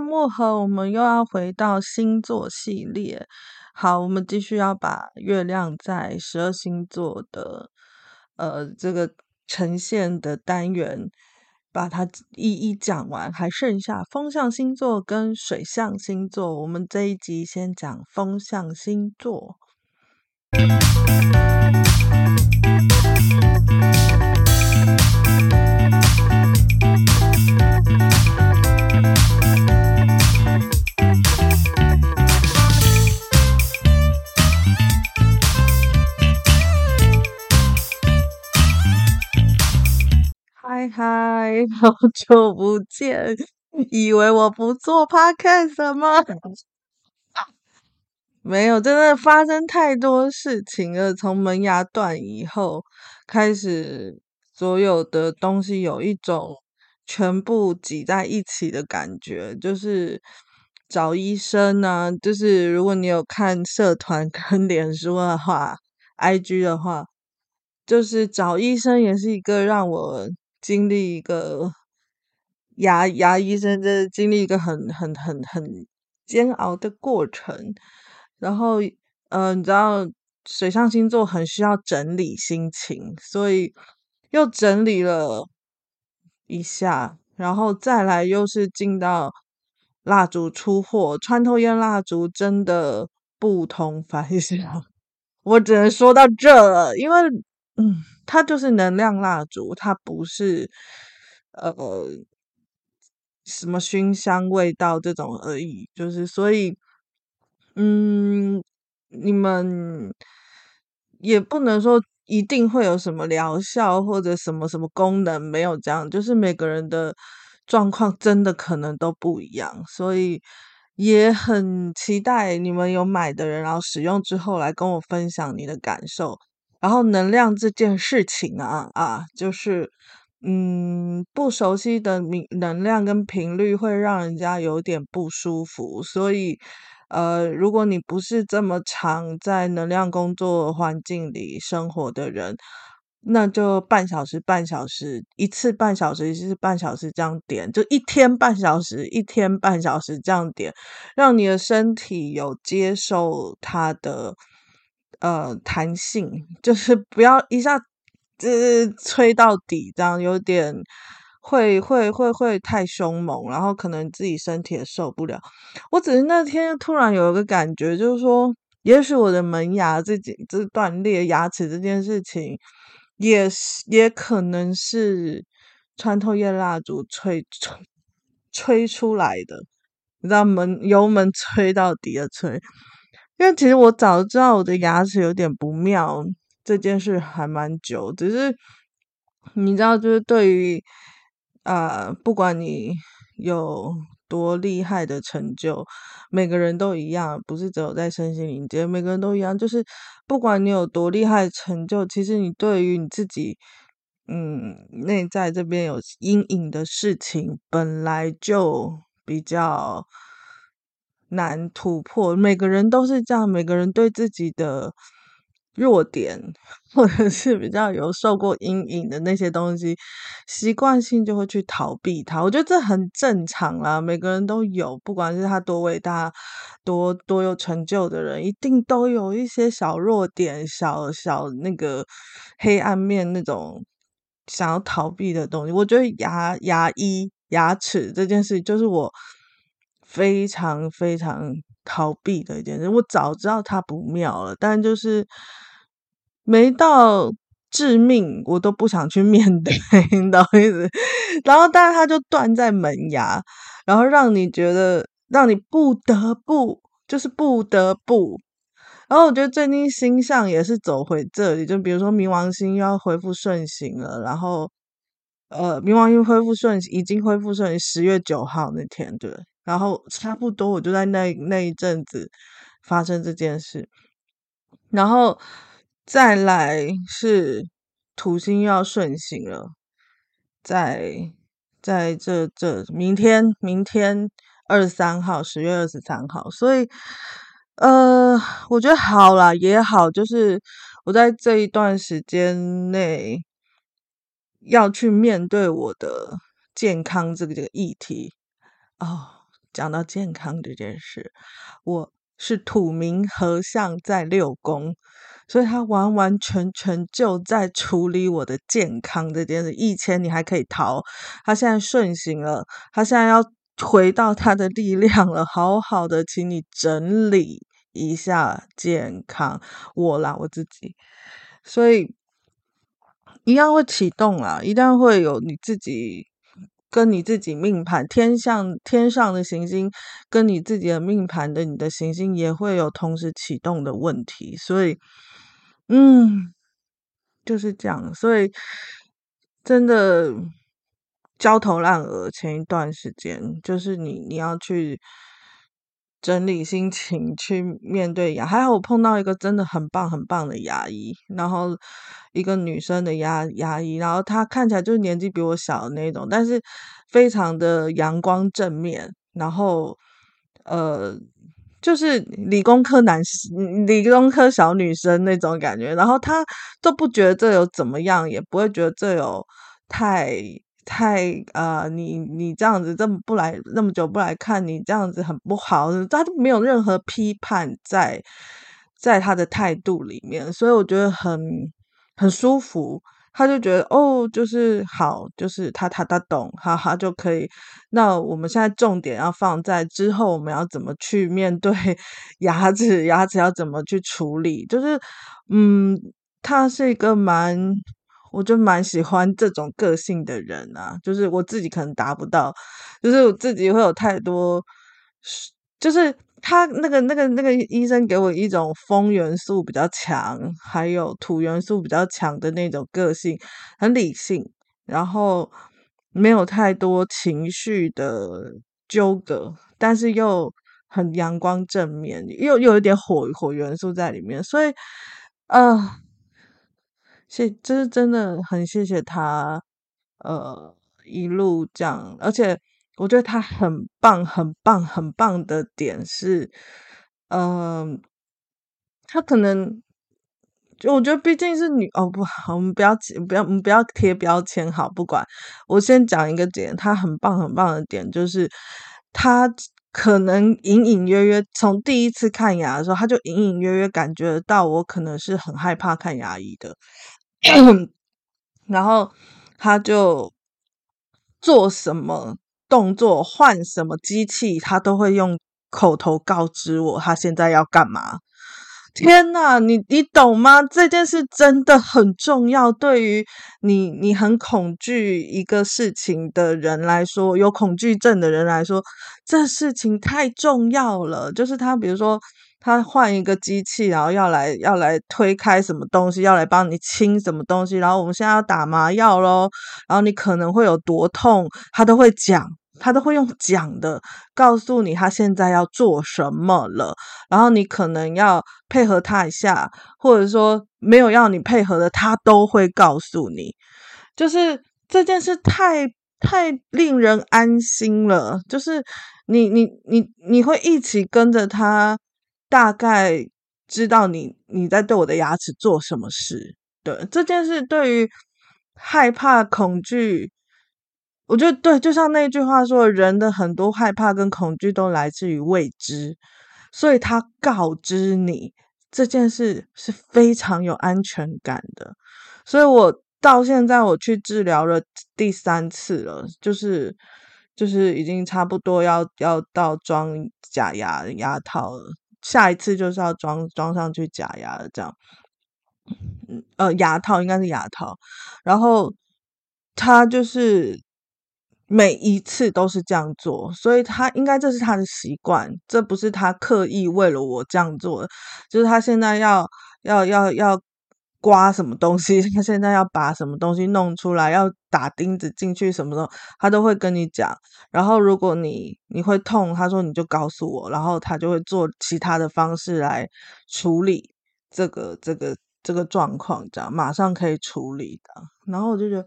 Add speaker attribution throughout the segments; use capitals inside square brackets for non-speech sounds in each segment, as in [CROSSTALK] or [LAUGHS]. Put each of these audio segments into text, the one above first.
Speaker 1: 的木盒，我们又要回到星座系列。好，我们继续要把月亮在十二星座的呃这个呈现的单元，把它一一讲完，还剩下风象星座跟水象星座。我们这一集先讲风象星座。嗨嗨，好久不见！以为我不做 podcast 吗？没有，真的发生太多事情了。从门牙断以后开始，所有的东西有一种全部挤在一起的感觉，就是找医生呢。就是如果你有看社团 [LAUGHS] 跟脸书的话，IG 的话，就是找医生也是一个让我。经历一个牙牙医生，这经历一个很很很很煎熬的过程。然后，嗯、呃，你知道水象星座很需要整理心情，所以又整理了一下，然后再来又是进到蜡烛出货，穿透烟蜡烛真的不同凡响。[LAUGHS] 我只能说到这了，因为嗯。它就是能量蜡烛，它不是呃什么熏香味道这种而已。就是所以，嗯，你们也不能说一定会有什么疗效或者什么什么功能，没有这样。就是每个人的状况真的可能都不一样，所以也很期待你们有买的人，然后使用之后来跟我分享你的感受。然后能量这件事情啊啊，就是嗯，不熟悉的能能量跟频率会让人家有点不舒服，所以呃，如果你不是这么常在能量工作环境里生活的人，那就半小时半小时一次，半小时一次半小时这样点，就一天半小时一天半小时这样点，让你的身体有接受它的。呃，弹性就是不要一下子吹到底，这样有点会会会会太凶猛，然后可能自己身体也受不了。我只是那天突然有一个感觉，就是说，也许我的门牙自己这断裂牙齿这件事情，也也可能是穿透夜蜡烛吹吹吹出来的，你知道门油门吹到底的吹。因为其实我早知道我的牙齿有点不妙，这件事还蛮久。只是你知道，就是对于啊、不管你有多厉害的成就，每个人都一样，不是只有在身心灵界，每个人都一样。就是不管你有多厉害的成就，其实你对于你自己，嗯，内在这边有阴影的事情，本来就比较。难突破，每个人都是这样，每个人对自己的弱点，[LAUGHS] 或者是比较有受过阴影的那些东西，习惯性就会去逃避它。我觉得这很正常啦，每个人都有，不管是他多伟大、多多有成就的人，一定都有一些小弱点、小小那个黑暗面，那种想要逃避的东西。我觉得牙牙医牙齿这件事，就是我。非常非常逃避的一件事，我早知道它不妙了，但就是没到致命，我都不想去 [LAUGHS] 面对，你懂意思？然后，但是它就断在门牙，然后让你觉得，让你不得不，就是不得不。然后我觉得最近星象也是走回这里，就比如说冥王星又要恢复顺行了，然后呃，冥王星恢复顺行，已经恢复顺行，十月九号那天，对。然后差不多，我就在那那一阵子发生这件事，然后再来是土星要顺行了，在在这这明天明天二十三号，十月二十三号，所以呃，我觉得好啦也好，就是我在这一段时间内要去面对我的健康这个这个议题哦。讲到健康这件事，我是土冥合相在六宫，所以他完完全全就在处理我的健康这件事。以前你还可以逃，他现在顺行了，他现在要回到他的力量了，好好的，请你整理一下健康，我啦，我自己，所以一样会启动啦，一旦会有你自己。跟你自己命盘天象天上的行星，跟你自己的命盘的你的行星也会有同时启动的问题，所以，嗯，就是这样，所以真的焦头烂额。前一段时间，就是你你要去。整理心情去面对牙，还好我碰到一个真的很棒很棒的牙医，然后一个女生的牙牙医，然后她看起来就是年纪比我小的那种，但是非常的阳光正面，然后呃就是理工科男理工科小女生那种感觉，然后她都不觉得这有怎么样，也不会觉得这有太。太啊、呃，你你这样子这么不来那么久不来看你这样子很不好，他都没有任何批判在在他的态度里面，所以我觉得很很舒服。他就觉得哦，就是好，就是他他他懂，哈哈就可以。那我们现在重点要放在之后我们要怎么去面对 [LAUGHS] 牙齿，牙齿要怎么去处理，就是嗯，他是一个蛮。我就蛮喜欢这种个性的人啊，就是我自己可能达不到，就是我自己会有太多，就是他那个那个那个医生给我一种风元素比较强，还有土元素比较强的那种个性，很理性，然后没有太多情绪的纠葛，但是又很阳光正面，又又有一点火火元素在里面，所以，呃。谢，这是真的很谢谢他，呃，一路这样，而且我觉得他很棒、很棒、很棒的点是，嗯、他可能就我觉得毕竟是女哦，不好，我们不要不要我们不要贴标签，好，不管，我先讲一个点，他很棒、很棒的点就是，他可能隐隐约约从第一次看牙的时候，他就隐隐约约感觉到我可能是很害怕看牙医的。[COUGHS] 然后他就做什么动作，换什么机器，他都会用口头告知我他现在要干嘛。天呐，你你懂吗？这件事真的很重要，对于你你很恐惧一个事情的人来说，有恐惧症的人来说，这事情太重要了。就是他，比如说。他换一个机器，然后要来要来推开什么东西，要来帮你清什么东西，然后我们现在要打麻药咯，然后你可能会有多痛，他都会讲，他都会用讲的告诉你他现在要做什么了，然后你可能要配合他一下，或者说没有要你配合的，他都会告诉你，就是这件事太太令人安心了，就是你你你你会一起跟着他。大概知道你你在对我的牙齿做什么事，对这件事，对于害怕、恐惧，我觉得对，就像那句话说，人的很多害怕跟恐惧都来自于未知，所以他告知你这件事是非常有安全感的。所以我到现在我去治疗了第三次了，就是就是已经差不多要要到装假牙牙套了。下一次就是要装装上去假牙了，这样，呃，牙套应该是牙套，然后他就是每一次都是这样做，所以他应该这是他的习惯，这不是他刻意为了我这样做的，就是他现在要要要要。刮什么东西？他现在要把什么东西弄出来，要打钉子进去，什么的，他都会跟你讲。然后如果你你会痛，他说你就告诉我，然后他就会做其他的方式来处理这个这个这个状况，这样马上可以处理的。然后我就觉得，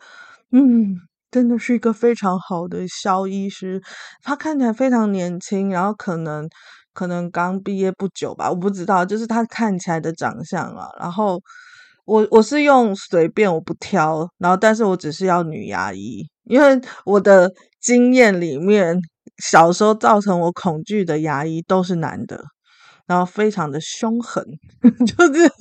Speaker 1: 嗯，真的是一个非常好的肖医师，他看起来非常年轻，然后可能可能刚毕业不久吧，我不知道，就是他看起来的长相啊，然后。我我是用随便，我不挑，然后但是我只是要女牙医，因为我的经验里面小时候造成我恐惧的牙医都是男的，然后非常的凶狠，[LAUGHS] 就是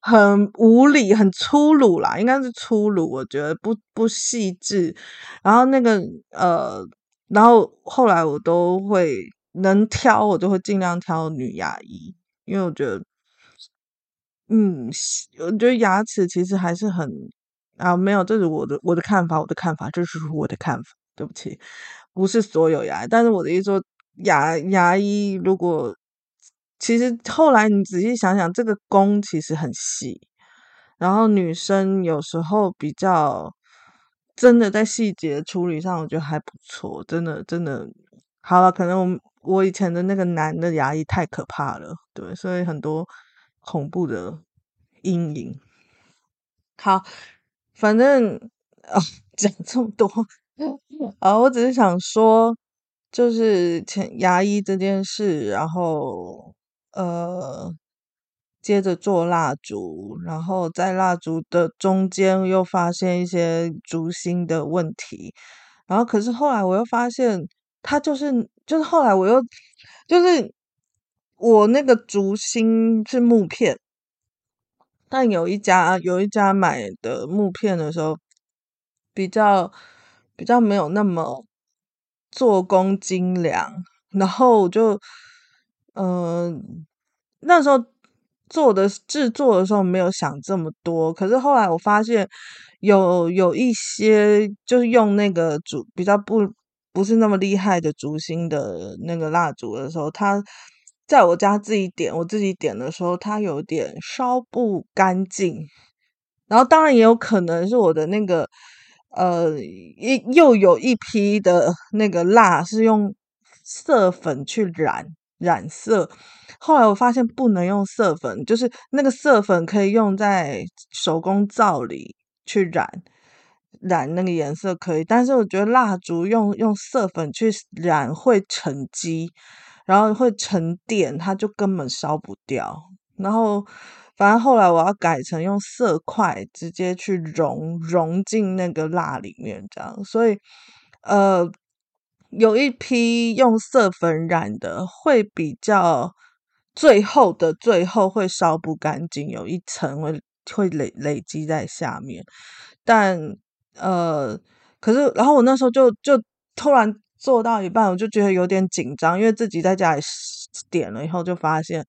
Speaker 1: 很无理、很粗鲁啦，应该是粗鲁，我觉得不不细致。然后那个呃，然后后来我都会能挑，我就会尽量挑女牙医，因为我觉得，嗯，我觉得牙齿其实还是很啊，没有，这是我的我的看法，我的看法，这是我的看法，对不起。不是所有牙，但是我的意思说，牙牙医如果其实后来你仔细想想，这个工其实很细，然后女生有时候比较真的在细节处理上，我觉得还不错，真的真的好了。可能我我以前的那个男的牙医太可怕了，对，所以很多恐怖的阴影。好，反正啊，讲这么多。啊，我只是想说，就是前牙医这件事，然后呃，接着做蜡烛，然后在蜡烛的中间又发现一些烛芯的问题，然后可是后来我又发现，它就是就是后来我又就是我那个烛芯是木片，但有一家有一家买的木片的时候比较。比较没有那么做工精良，然后我就嗯、那时候做的制作的时候没有想这么多，可是后来我发现有有一些就是用那个烛比较不不是那么厉害的烛芯的那个蜡烛的时候，它在我家自己点我自己点的时候，它有点烧不干净，然后当然也有可能是我的那个。呃，一又有一批的那个蜡是用色粉去染染色，后来我发现不能用色粉，就是那个色粉可以用在手工皂里去染染那个颜色可以，但是我觉得蜡烛用用色粉去染会沉积，然后会沉淀，它就根本烧不掉，然后。反正后来我要改成用色块直接去融融进那个蜡里面，这样。所以，呃，有一批用色粉染的会比较最后的最后会烧不干净，有一层会会累累积在下面。但呃，可是然后我那时候就就突然做到一半，我就觉得有点紧张，因为自己在家里点了以后就发现。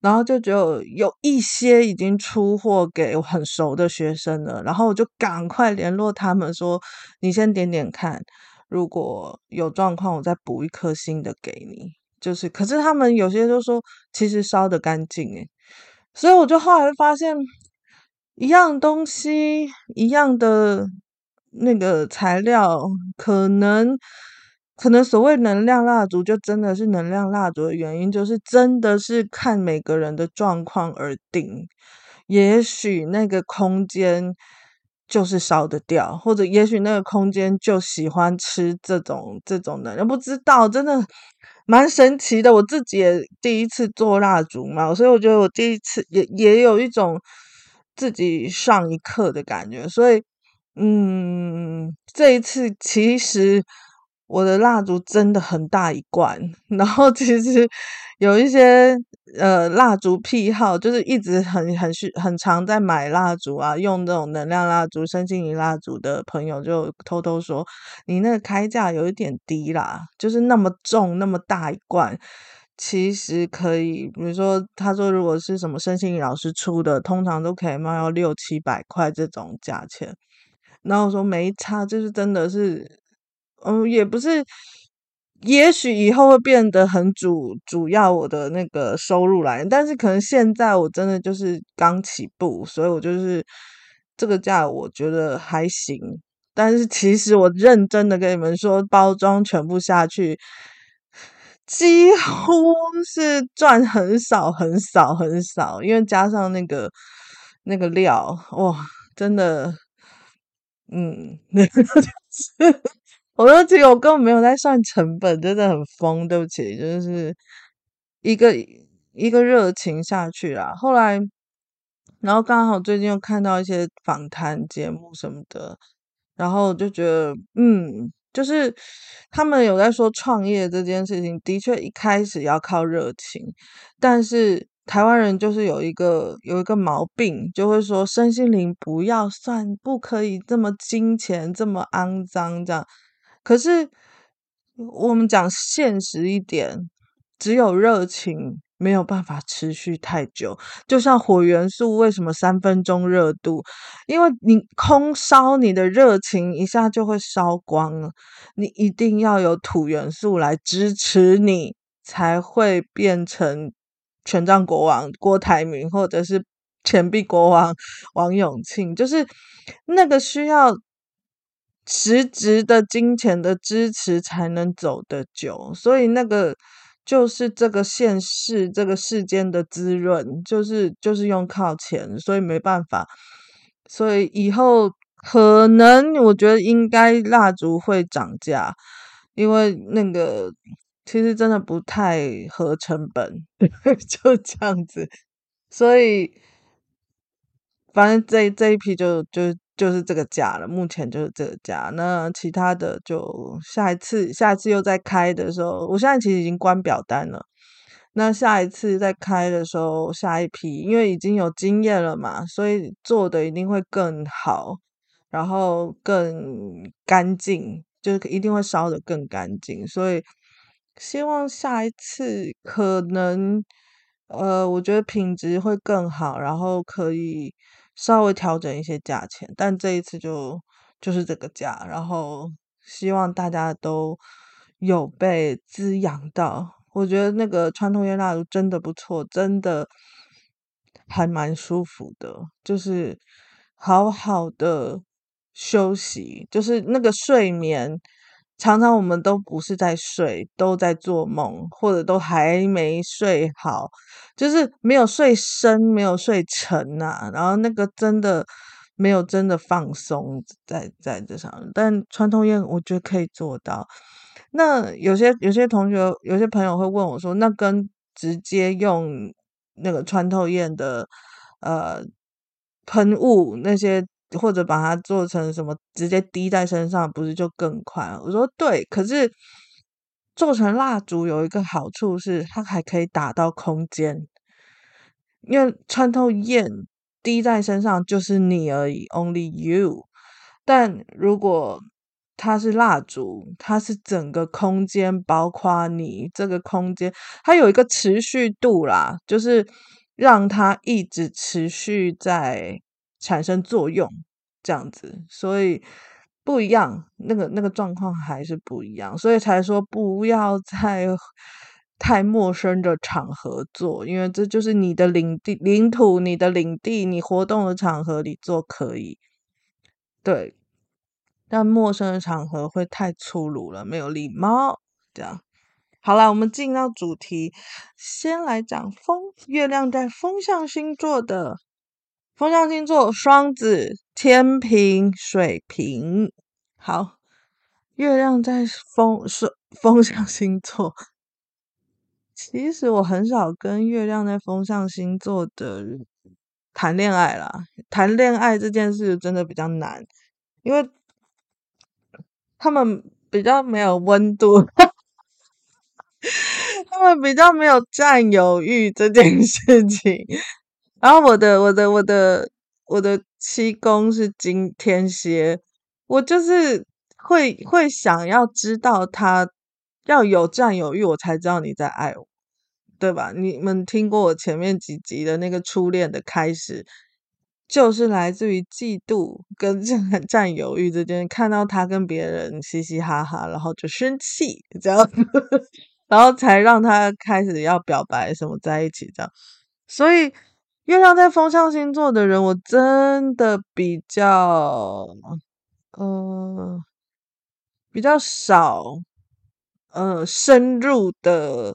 Speaker 1: 然后就只有有一些已经出货给我很熟的学生了，然后我就赶快联络他们说：“你先点点看，如果有状况，我再补一颗新的给你。”就是，可是他们有些就说其实烧得干净诶，所以我就后来发现，一样东西，一样的那个材料，可能。可能所谓能量蜡烛，就真的是能量蜡烛的原因，就是真的是看每个人的状况而定。也许那个空间就是烧得掉，或者也许那个空间就喜欢吃这种这种能量，不知道，真的蛮神奇的。我自己也第一次做蜡烛嘛，所以我觉得我第一次也也有一种自己上一课的感觉。所以，嗯，这一次其实。我的蜡烛真的很大一罐，然后其实有一些呃蜡烛癖好，就是一直很很需很常在买蜡烛啊，用这种能量蜡烛、身心灵蜡烛的朋友就偷偷说，你那个开价有一点低啦，就是那么重那么大一罐，其实可以，比如说他说如果是什么身心灵老师出的，通常都可以卖到六七百块这种价钱，然后说没差，就是真的是。嗯，也不是，也许以后会变得很主主要我的那个收入来源，但是可能现在我真的就是刚起步，所以我就是这个价我觉得还行。但是其实我认真的跟你们说，包装全部下去，几乎是赚很少很少很少，因为加上那个那个料，哇，真的，嗯。[LAUGHS] 我说其实我根本没有在算成本，真的很疯，对不起，就是一个一个热情下去啦。后来，然后刚好最近又看到一些访谈节目什么的，然后就觉得，嗯，就是他们有在说创业这件事情，的确一开始要靠热情，但是台湾人就是有一个有一个毛病，就会说身心灵不要算，不可以这么金钱这么肮脏这样。可是我们讲现实一点，只有热情。没有办法持续太久，就像火元素为什么三分钟热度？因为你空烧你的热情一下就会烧光了，你一定要有土元素来支持你，才会变成权杖国王郭台铭，或者是钱币国王王永庆，就是那个需要实质的金钱的支持才能走得久，所以那个。就是这个现世，这个世间的滋润，就是就是用靠钱，所以没办法。所以以后可能我觉得应该蜡烛会涨价，因为那个其实真的不太合成本，[LAUGHS] 就这样子。所以反正这这一批就就。就是这个价了，目前就是这个价。那其他的就下一次，下一次又再开的时候，我现在其实已经关表单了。那下一次再开的时候，下一批，因为已经有经验了嘛，所以做的一定会更好，然后更干净，就是一定会烧得更干净。所以希望下一次可能，呃，我觉得品质会更好，然后可以。稍微调整一些价钱，但这一次就就是这个价，然后希望大家都有被滋养到。我觉得那个传统烟蜡烛真的不错，真的还蛮舒服的，就是好好的休息，就是那个睡眠。常常我们都不是在睡，都在做梦，或者都还没睡好，就是没有睡深，没有睡沉呐、啊。然后那个真的没有真的放松在在这上，但传统烟我觉得可以做到。那有些有些同学、有些朋友会问我说，那跟直接用那个穿透烟的呃喷雾那些。或者把它做成什么，直接滴在身上，不是就更快？我说对，可是做成蜡烛有一个好处是，它还可以打到空间，因为穿透焰滴在身上就是你而已，only you。但如果它是蜡烛，它是整个空间包括你这个空间，它有一个持续度啦，就是让它一直持续在。产生作用这样子，所以不一样，那个那个状况还是不一样，所以才说不要在太陌生的场合做，因为这就是你的领地、领土、你的领地，你活动的场合里做可以，对，但陌生的场合会太粗鲁了，没有礼貌。这样，好了，我们进到主题，先来讲风，月亮在风象星座的。风象星座：双子、天平、水瓶。好，月亮在风 [LAUGHS] 风风象星座。其实我很少跟月亮在风象星座的人谈恋爱啦。谈恋爱这件事真的比较难，因为他们比较没有温度，[LAUGHS] 他们比较没有占有欲这件事情。然后我的我的我的我的七宫是金天蝎，我就是会会想要知道他要有占有欲，我才知道你在爱我，对吧？你们听过我前面几集的那个初恋的开始，就是来自于嫉妒跟占 [LAUGHS] 占有欲之间，看到他跟别人嘻嘻哈哈，然后就生气，这样，[LAUGHS] 然后才让他开始要表白什么在一起这样，所以。月亮在风象星座的人，我真的比较，呃，比较少，呃，深入的，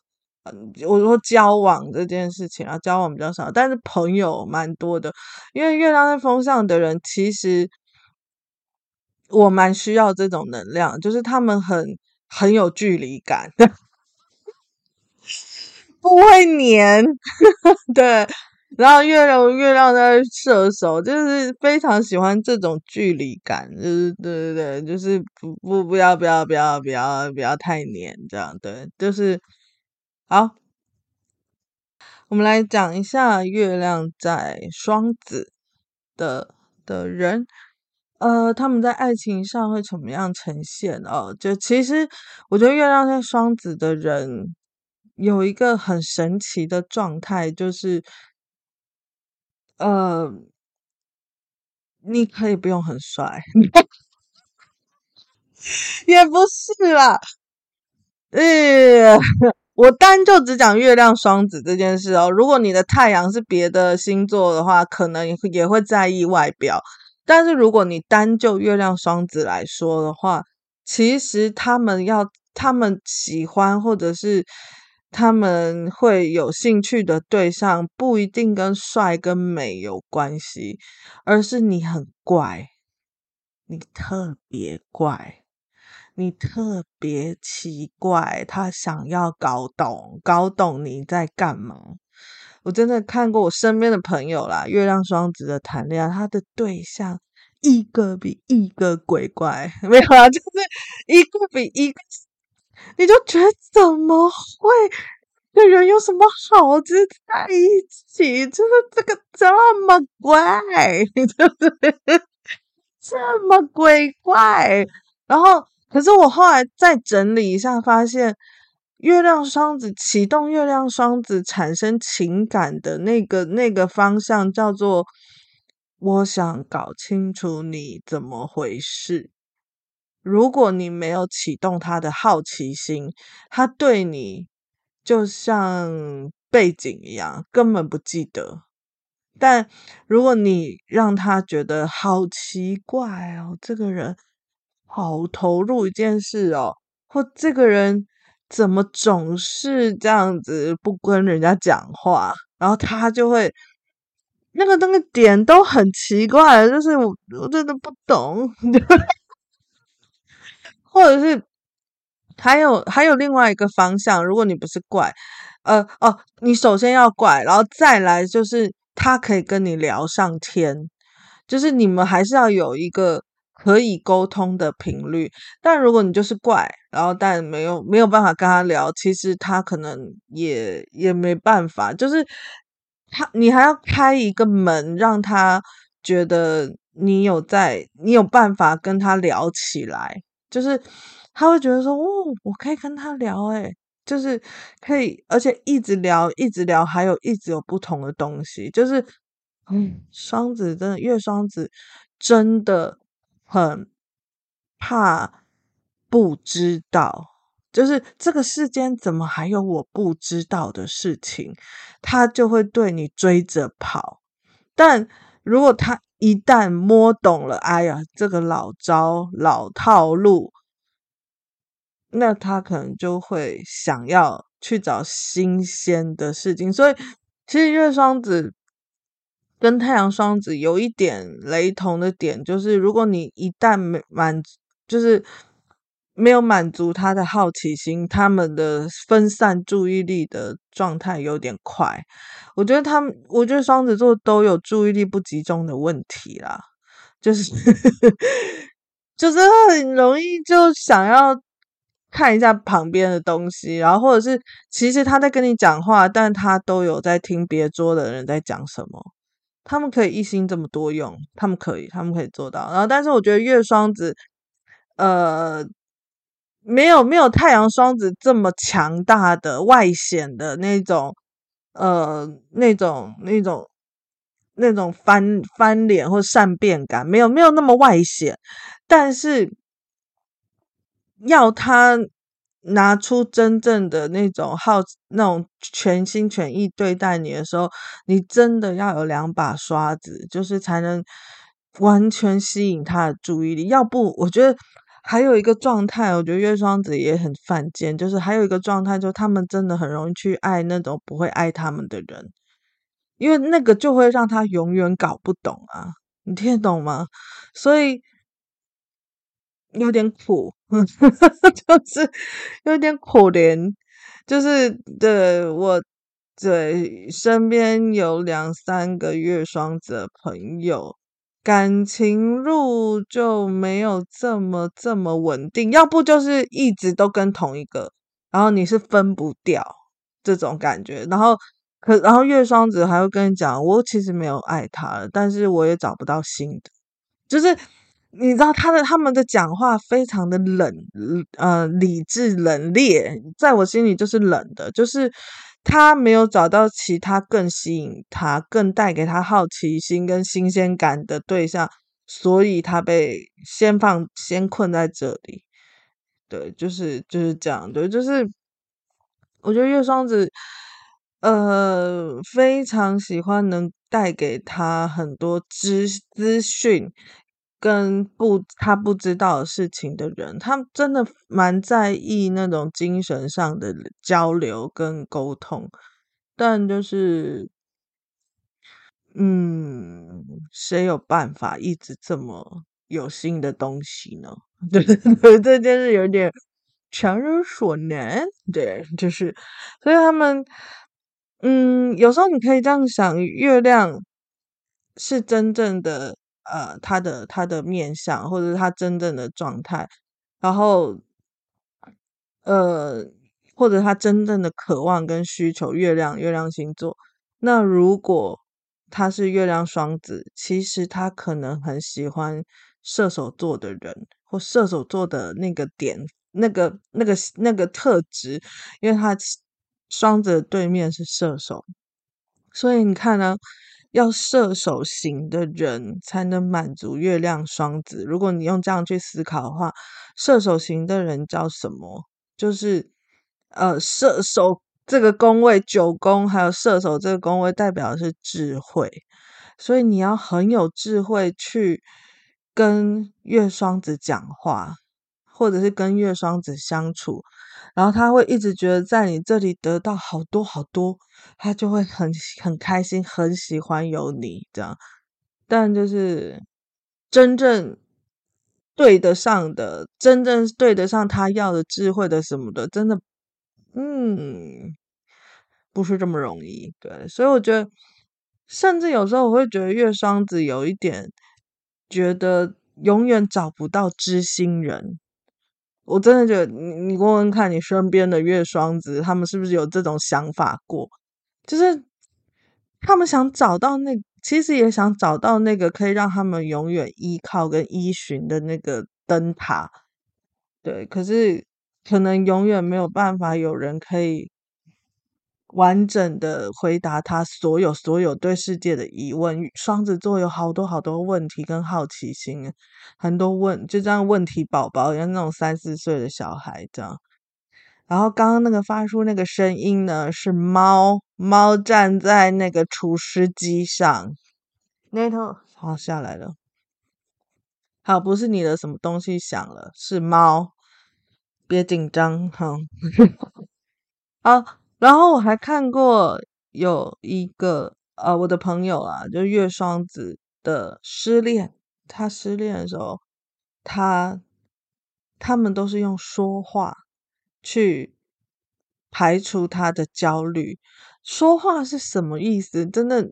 Speaker 1: 我说交往这件事情啊，交往比较少，但是朋友蛮多的。因为月亮在风象的人，其实我蛮需要这种能量，就是他们很很有距离感，[LAUGHS] 不会黏，[LAUGHS] 对。然后月亮月亮在射手，就是非常喜欢这种距离感，就是对对对，就是不不不要不要不要不要不要太黏这样，对，就是好。我们来讲一下月亮在双子的的人，呃，他们在爱情上会怎么样呈现哦？就其实我觉得月亮在双子的人有一个很神奇的状态，就是呃，你可以不用很帅，[LAUGHS] 也不是啦，呃。我单就只讲月亮双子这件事哦。如果你的太阳是别的星座的话，可能也会在意外表。但是如果你单就月亮双子来说的话，其实他们要他们喜欢或者是他们会有兴趣的对象，不一定跟帅跟美有关系，而是你很怪，你特别怪。你特别奇怪，他想要搞懂，搞懂你在干嘛。我真的看过我身边的朋友啦，月亮双子的谈恋爱，他的对象一个比一个鬼怪，[LAUGHS] 没有啊，就是一个比一个，你就觉得怎么会？这人有什么好就在一起？就是这个这么怪，[LAUGHS] 对不对？这么鬼怪，然后。可是我后来再整理一下，发现月亮双子启动月亮双子产生情感的那个那个方向叫做，我想搞清楚你怎么回事。如果你没有启动他的好奇心，他对你就像背景一样，根本不记得。但如果你让他觉得好奇怪哦，这个人。好投入一件事哦，或这个人怎么总是这样子不跟人家讲话，然后他就会那个那个点都很奇怪，就是我我真的不懂，[LAUGHS] 或者是还有还有另外一个方向，如果你不是怪，呃哦，你首先要怪，然后再来就是他可以跟你聊上天，就是你们还是要有一个。可以沟通的频率，但如果你就是怪，然后但没有没有办法跟他聊，其实他可能也也没办法，就是他你还要开一个门，让他觉得你有在，你有办法跟他聊起来，就是他会觉得说，哦，我可以跟他聊，诶，就是可以，而且一直聊，一直聊，还有一直有不同的东西，就是嗯，双子真的，月双子真的。很怕不知道，就是这个世间怎么还有我不知道的事情，他就会对你追着跑。但如果他一旦摸懂了，哎呀，这个老招、老套路，那他可能就会想要去找新鲜的事情。所以，其实月双子。跟太阳双子有一点雷同的点，就是如果你一旦没满，就是没有满足他的好奇心，他们的分散注意力的状态有点快。我觉得他们，我觉得双子座都有注意力不集中的问题啦，就是 [LAUGHS] 就是很容易就想要看一下旁边的东西，然后或者是其实他在跟你讲话，但他都有在听别桌的人在讲什么。他们可以一心这么多用，他们可以，他们可以做到。然后，但是我觉得月双子，呃，没有没有太阳双子这么强大的外显的那种，呃，那种那种那种翻翻脸或善变感，没有没有那么外显。但是要他。拿出真正的那种好，那种全心全意对待你的时候，你真的要有两把刷子，就是才能完全吸引他的注意力。要不，我觉得还有一个状态，我觉得月双子也很犯贱，就是还有一个状态，就是他们真的很容易去爱那种不会爱他们的人，因为那个就会让他永远搞不懂啊，你听得懂吗？所以。有点苦，[LAUGHS] 就是有点可怜，就是对我对，身边有两三个月双子的朋友，感情路就没有这么这么稳定，要不就是一直都跟同一个，然后你是分不掉这种感觉，然后可然后月双子还会跟你讲，我其实没有爱他，但是我也找不到新的，就是。你知道他的他们的讲话非常的冷，呃，理智冷冽，在我心里就是冷的，就是他没有找到其他更吸引他、更带给他好奇心跟新鲜感的对象，所以他被先放先困在这里。对，就是就是这样。对，就是我觉得月双子，呃，非常喜欢能带给他很多资资讯。跟不他不知道事情的人，他真的蛮在意那种精神上的交流跟沟通，但就是，嗯，谁有办法一直这么有新的东西呢？[LAUGHS] 对对，这件事有点强人所难。对，就是，所以他们，嗯，有时候你可以这样想，月亮是真正的。呃，他的他的面相，或者是他真正的状态，然后，呃，或者他真正的渴望跟需求，月亮月亮星座。那如果他是月亮双子，其实他可能很喜欢射手座的人，或射手座的那个点，那个那个那个特质，因为他双子对面是射手，所以你看呢？要射手型的人才能满足月亮双子。如果你用这样去思考的话，射手型的人叫什么？就是呃，射手这个宫位九宫，还有射手这个宫位代表的是智慧，所以你要很有智慧去跟月双子讲话，或者是跟月双子相处。然后他会一直觉得在你这里得到好多好多，他就会很很开心，很喜欢有你这样。但就是真正对得上的，真正对得上他要的智慧的什么的，真的，嗯，不是这么容易。对，所以我觉得，甚至有时候我会觉得月双子有一点觉得永远找不到知心人。我真的觉得，你你问问看你身边的月双子，他们是不是有这种想法过？就是他们想找到那，其实也想找到那个可以让他们永远依靠跟依循的那个灯塔。对，可是可能永远没有办法有人可以。完整的回答他所有所有对世界的疑问。双子座有好多好多问题跟好奇心，很多问，就这样问题宝宝，像那种三四岁的小孩这样。然后刚刚那个发出那个声音呢，是猫，猫站在那个除湿机上，那头好下来了。好，不是你的什么东西响了，是猫，别紧张哈。[LAUGHS] 好。然后我还看过有一个呃，我的朋友啊，就月双子的失恋。他失恋的时候，他他们都是用说话去排除他的焦虑。说话是什么意思？真的，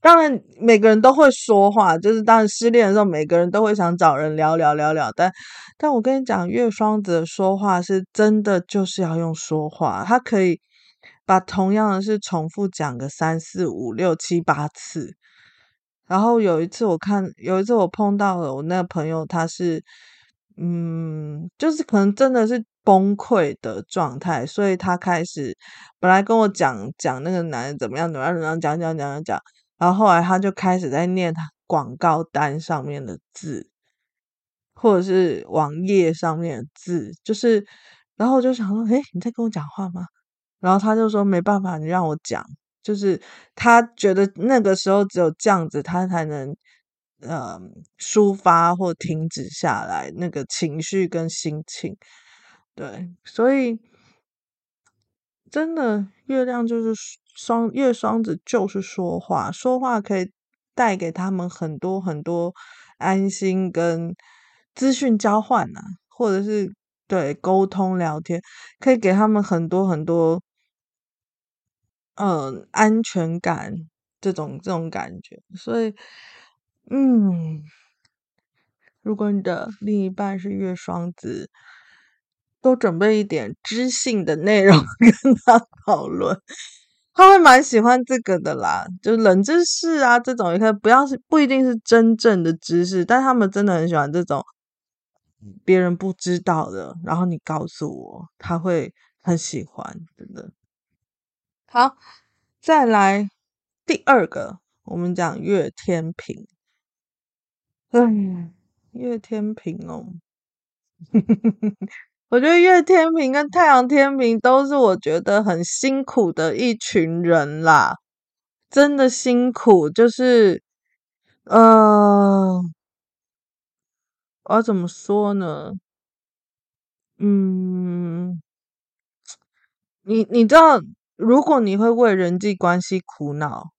Speaker 1: 当然每个人都会说话，就是当然失恋的时候，每个人都会想找人聊聊聊聊。但但我跟你讲，月双子说话是真的，就是要用说话，他可以。把同样的事重复讲个三四五六七八次，然后有一次我看，有一次我碰到了我那个朋友，他是，嗯，就是可能真的是崩溃的状态，所以他开始本来跟我讲讲那个男人怎么样怎么样怎么样讲讲讲讲讲，然后后来他就开始在念他广告单上面的字，或者是网页上面的字，就是，然后我就想说，诶，你在跟我讲话吗？然后他就说：“没办法，你让我讲。”就是他觉得那个时候只有这样子，他才能呃抒发或停止下来那个情绪跟心情。对，所以真的月亮就是双月双子，就是说话，说话可以带给他们很多很多安心跟资讯交换啊，或者是对沟通聊天，可以给他们很多很多。嗯安全感这种这种感觉，所以嗯，如果你的另一半是月双子，多准备一点知性的内容 [LAUGHS] 跟他讨论。他会蛮喜欢这个的啦，就冷知识啊这种，也可以不要是不一定是真正的知识，但他们真的很喜欢这种别人不知道的，然后你告诉我，他会很喜欢，真的。好，再来第二个，我们讲月天平。嗯，月天平哦。[LAUGHS] 我觉得月天平跟太阳天平都是我觉得很辛苦的一群人啦，真的辛苦。就是，呃，我要怎么说呢？嗯，你你知道，如果你会为人际关系苦恼，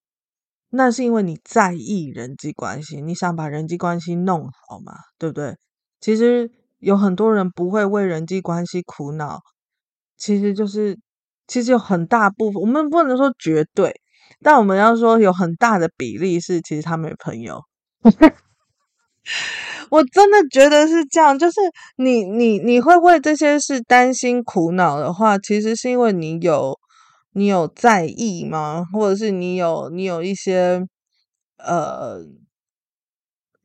Speaker 1: 那是因为你在意人际关系，你想把人际关系弄好嘛，对不对？其实。有很多人不会为人际关系苦恼，其实就是其实有很大部分，我们不能说绝对，但我们要说有很大的比例是其实他没朋友。[LAUGHS] 我真的觉得是这样，就是你你你会为这些事担心苦恼的话，其实是因为你有你有在意吗？或者是你有你有一些呃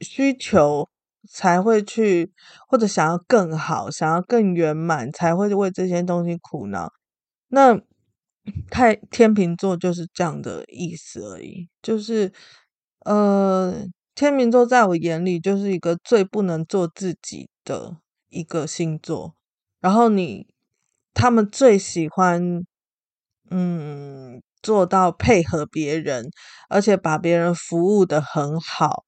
Speaker 1: 需求？才会去，或者想要更好，想要更圆满，才会为这些东西苦恼。那太天秤座就是这样的意思而已。就是呃，天秤座在我眼里就是一个最不能做自己的一个星座。然后你他们最喜欢嗯做到配合别人，而且把别人服务的很好。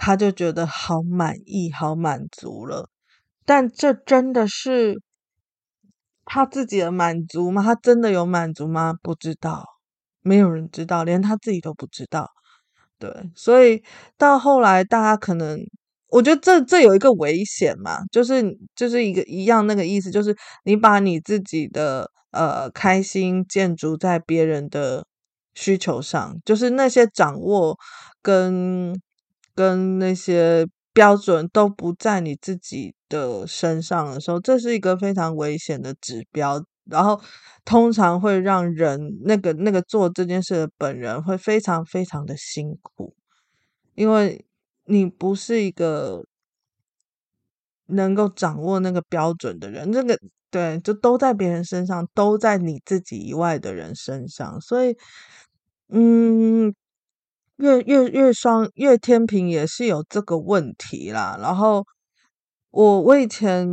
Speaker 1: 他就觉得好满意、好满足了，但这真的是他自己的满足吗？他真的有满足吗？不知道，没有人知道，连他自己都不知道。对，所以到后来，大家可能，我觉得这这有一个危险嘛，就是就是一个一样那个意思，就是你把你自己的呃开心建筑在别人的需求上，就是那些掌握跟。跟那些标准都不在你自己的身上的时候，这是一个非常危险的指标。然后通常会让人那个那个做这件事的本人会非常非常的辛苦，因为你不是一个能够掌握那个标准的人。那个对，就都在别人身上，都在你自己以外的人身上。所以，嗯。月月月双月天平也是有这个问题啦。然后我我以前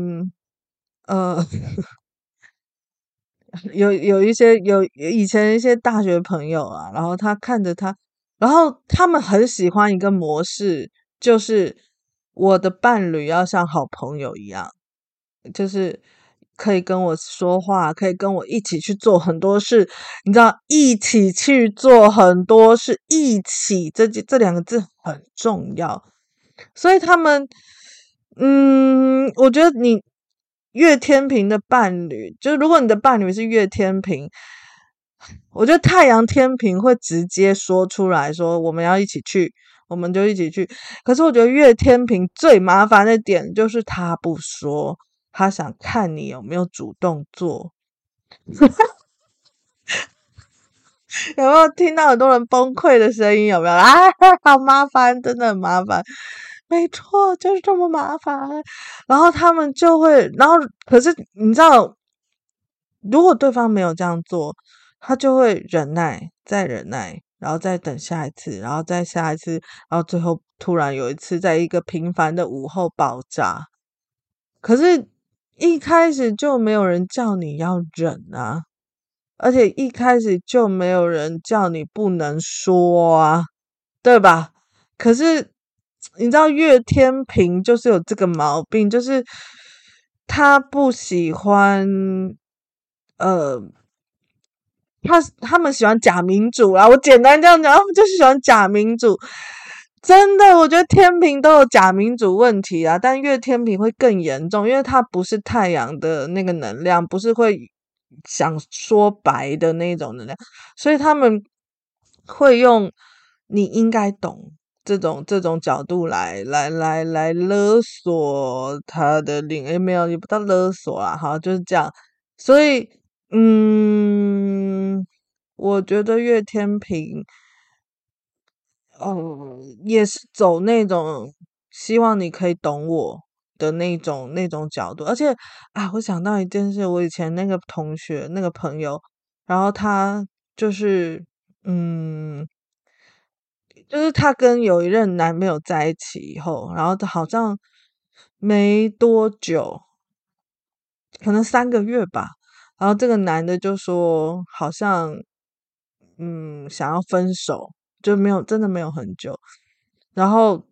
Speaker 1: 呃 [LAUGHS] 有有一些有以前一些大学朋友啊，然后他看着他，然后他们很喜欢一个模式，就是我的伴侣要像好朋友一样，就是。可以跟我说话，可以跟我一起去做很多事，你知道，一起去做很多事，一起这这两个字很重要。所以他们，嗯，我觉得你月天平的伴侣，就是如果你的伴侣是月天平，我觉得太阳天平会直接说出来说我们要一起去，我们就一起去。可是我觉得月天平最麻烦的点就是他不说。他想看你有没有主动做，[LAUGHS] 有没有听到很多人崩溃的声音？有没有啊？[LAUGHS] 好麻烦，真的很麻烦。没错，就是这么麻烦。然后他们就会，然后可是你知道，如果对方没有这样做，他就会忍耐，再忍耐，然后再等下一次，然后再下一次，然后最后突然有一次，在一个平凡的午后爆炸。可是。一开始就没有人叫你要忍啊，而且一开始就没有人叫你不能说啊，对吧？可是你知道月天平就是有这个毛病，就是他不喜欢，呃，他他们喜欢假民主啊。我简单这样讲，他们就是喜欢假民主。真的，我觉得天平都有假民主问题啊，但月天平会更严重，因为它不是太阳的那个能量，不是会想说白的那种能量，所以他们会用你应该懂这种这种角度来来来来勒索他的领，诶没有也不叫勒索啦，哈，就是这样。所以，嗯，我觉得月天平，哦，也是走那种希望你可以懂我的那种那种角度，而且啊，我想到一件事，我以前那个同学那个朋友，然后他就是，嗯，就是他跟有一任男朋友在一起以后，然后好像没多久。可能三个月吧，然后这个男的就说好像，嗯，想要分手，就没有真的没有很久，然后。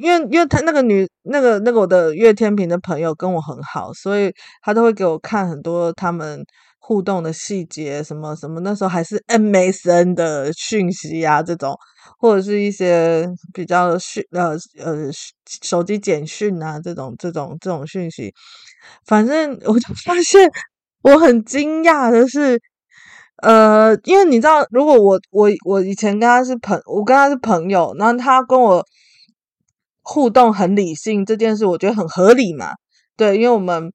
Speaker 1: 因为因为他那个女那个那个我的月天平的朋友跟我很好，所以他都会给我看很多他们互动的细节，什么什么那时候还是 MSN 的讯息啊这种，或者是一些比较讯呃呃手机简讯啊这种这种这种讯息，反正我就发现我很惊讶的是，呃，因为你知道，如果我我我以前跟他是朋，我跟他是朋友，然后他跟我。互动很理性这件事，我觉得很合理嘛。对，因为我们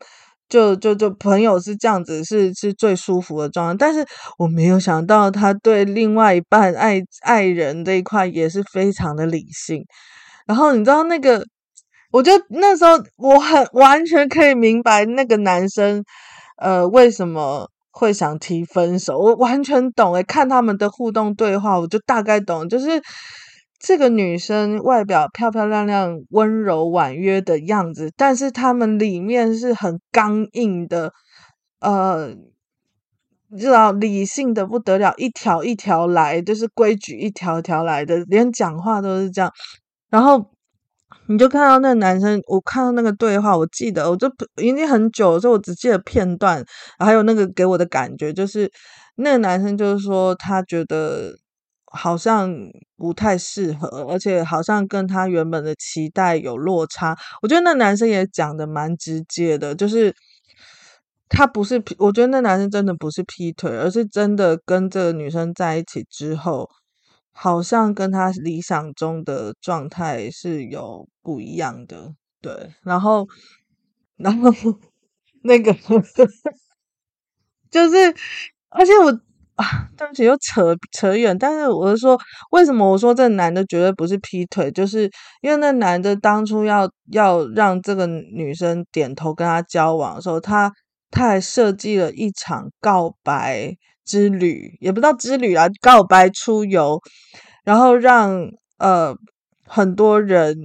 Speaker 1: 就就就朋友是这样子，是是最舒服的状态。但是我没有想到，他对另外一半爱爱人这一块也是非常的理性。然后你知道那个，我觉得那时候我很完全可以明白那个男生呃为什么会想提分手，我完全懂诶，看他们的互动对话，我就大概懂，就是。这个女生外表漂漂亮亮、温柔婉约的样子，但是他们里面是很刚硬的，呃，知道理性的不得了，一条一条来，就是规矩一条条来的，连讲话都是这样。然后你就看到那个男生，我看到那个对话，我记得，我就已经很久了，所以我只记得片段，还有那个给我的感觉，就是那个男生就是说他觉得。好像不太适合，而且好像跟他原本的期待有落差。我觉得那男生也讲的蛮直接的，就是他不是，我觉得那男生真的不是劈腿，而是真的跟这个女生在一起之后，好像跟他理想中的状态是有不一样的。对，然后，然后那个 [LAUGHS] 就是，而且我。啊，对不起，又扯扯远。但是我是说，为什么我说这男的绝对不是劈腿？就是因为那男的当初要要让这个女生点头跟他交往的时候，他他还设计了一场告白之旅，也不知道之旅啊，告白出游，然后让呃很多人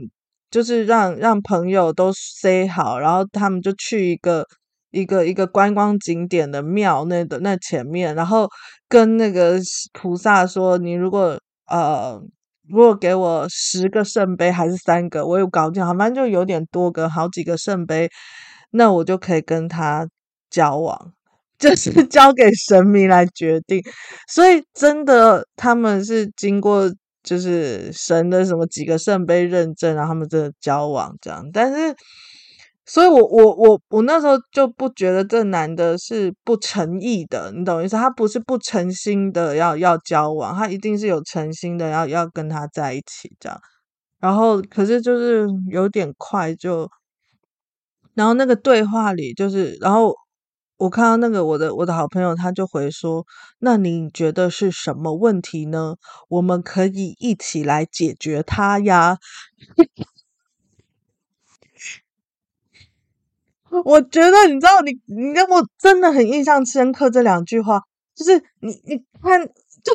Speaker 1: 就是让让朋友都 say 好，然后他们就去一个。一个一个观光景点的庙，那的那前面，然后跟那个菩萨说：“你如果呃，如果给我十个圣杯还是三个，我有搞定，好，反正就有点多个好几个圣杯，那我就可以跟他交往，[LAUGHS] 就是交给神明来决定。所以真的，他们是经过就是神的什么几个圣杯认证，然后他们真的交往这样，但是。”所以我，我我我我那时候就不觉得这男的是不诚意的，你懂意思？他不是不诚心的要要交往，他一定是有诚心的要要跟他在一起这样。然后，可是就是有点快就，然后那个对话里就是，然后我看到那个我的我的好朋友他就回说：“那你觉得是什么问题呢？我们可以一起来解决它呀。[LAUGHS] ”我觉得你知道你，你让我真的很印象深刻这两句话，就是你你看，就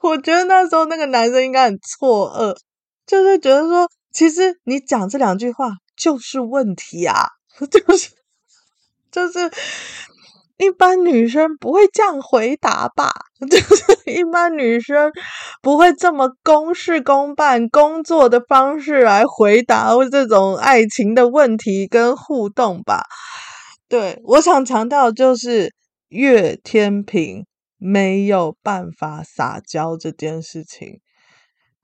Speaker 1: 我觉得那时候那个男生应该很错愕，就是觉得说，其实你讲这两句话就是问题啊，就 [LAUGHS] 是就是。一般女生不会这样回答吧？[LAUGHS] 就是一般女生不会这么公事公办、工作的方式来回答这种爱情的问题跟互动吧？对，我想强调就是月天平没有办法撒娇这件事情。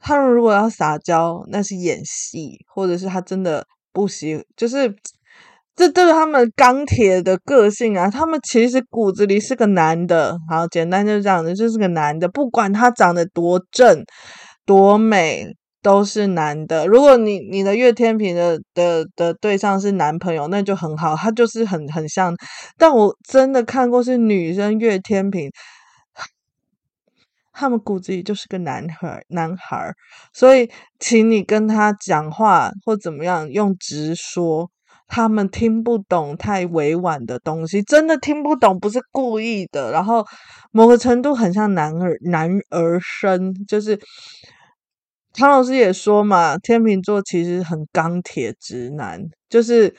Speaker 1: 他们如果要撒娇，那是演戏，或者是他真的不喜，就是。这都是他们钢铁的个性啊！他们其实骨子里是个男的，好简单就是这样的，就是个男的，不管他长得多正多美，都是男的。如果你你的月天平的的的对象是男朋友，那就很好，他就是很很像。但我真的看过是女生月天平，他们骨子里就是个男孩男孩，所以请你跟他讲话或怎么样，用直说。他们听不懂太委婉的东西，真的听不懂，不是故意的。然后某个程度很像男儿男儿身，就是汤老师也说嘛，天秤座其实很钢铁直男，就是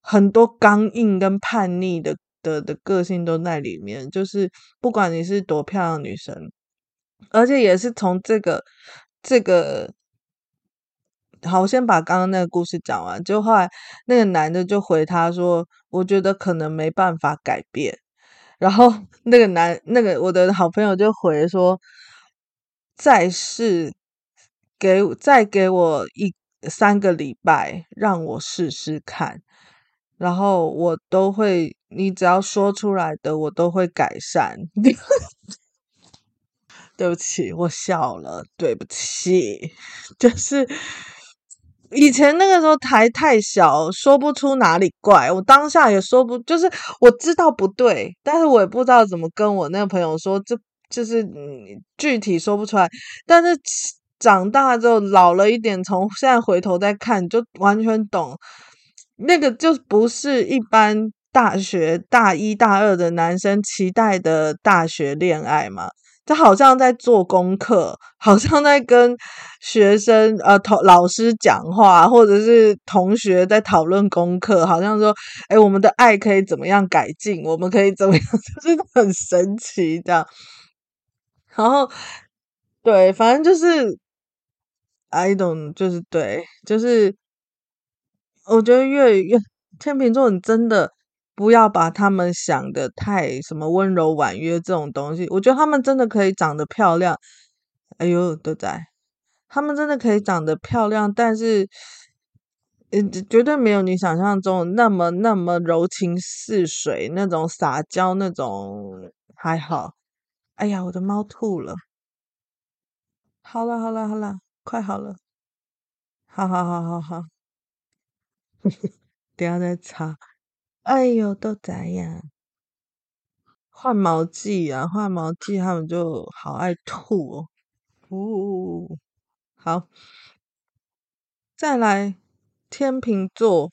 Speaker 1: 很多刚硬跟叛逆的的的个性都在里面。就是不管你是多漂亮女生，而且也是从这个这个。好，我先把刚刚那个故事讲完。就后来那个男的就回他说：“我觉得可能没办法改变。”然后 [LAUGHS] 那个男那个我的好朋友就回说：“再试，给再给我一三个礼拜，让我试试看。然后我都会，你只要说出来的，我都会改善。[LAUGHS] ”对不起，我笑了。对不起，[LAUGHS] 就是。以前那个时候台太小，说不出哪里怪。我当下也说不，就是我知道不对，但是我也不知道怎么跟我那个朋友说，这就是嗯，具体说不出来。但是长大之后老了一点，从现在回头再看，就完全懂。那个就不是一般大学大一大二的男生期待的大学恋爱嘛。他好像在做功课，好像在跟学生呃同老师讲话，或者是同学在讨论功课，好像说，哎，我们的爱可以怎么样改进？我们可以怎么样？[LAUGHS] 就是很神奇的。然后，对，反正就是，I don't，就是对，就是，我觉得越越天秤座，你真的。不要把他们想得太什么温柔婉约这种东西，我觉得他们真的可以长得漂亮。哎呦，都在，他们真的可以长得漂亮，但是，嗯，绝对没有你想象中那么那么柔情似水，那种撒娇那种还好。哎呀，我的猫吐了。好了好了好了，快好了。好好好好好，[LAUGHS] 等下再擦。哎呦，都咋样，换毛季啊，换毛季，他们就好爱吐哦。呜，好，再来，天秤座，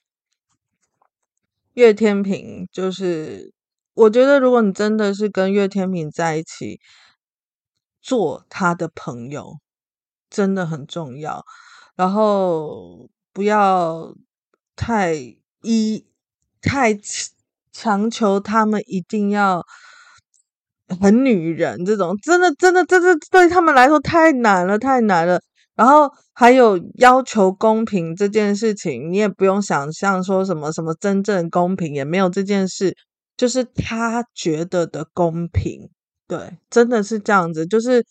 Speaker 1: 月天秤，就是我觉得，如果你真的是跟月天平在一起，做他的朋友，真的很重要。然后不要太依。太强求他们一定要很女人，这种真的真的真的对他们来说太难了，太难了。然后还有要求公平这件事情，你也不用想象说什么什么真正公平，也没有这件事，就是他觉得的公平。对，真的是这样子，就是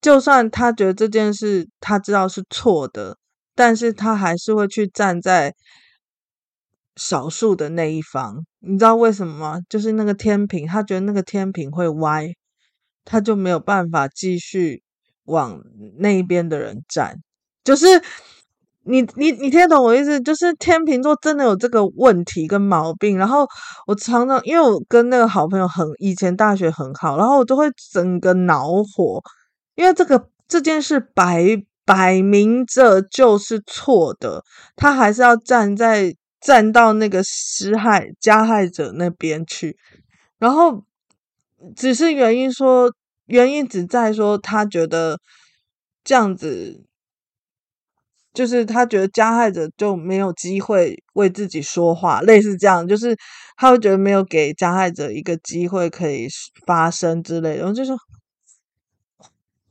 Speaker 1: 就算他觉得这件事他知道是错的，但是他还是会去站在。少数的那一方，你知道为什么吗？就是那个天平，他觉得那个天平会歪，他就没有办法继续往那边的人站。就是你你你听得懂我意思？就是天秤座真的有这个问题跟毛病。然后我常常因为我跟那个好朋友很以前大学很好，然后我都会整个恼火，因为这个这件事摆摆明着就是错的，他还是要站在。站到那个施害加害者那边去，然后只是原因说，原因只在说他觉得这样子，就是他觉得加害者就没有机会为自己说话，类似这样，就是他会觉得没有给加害者一个机会可以发声之类的，然后就说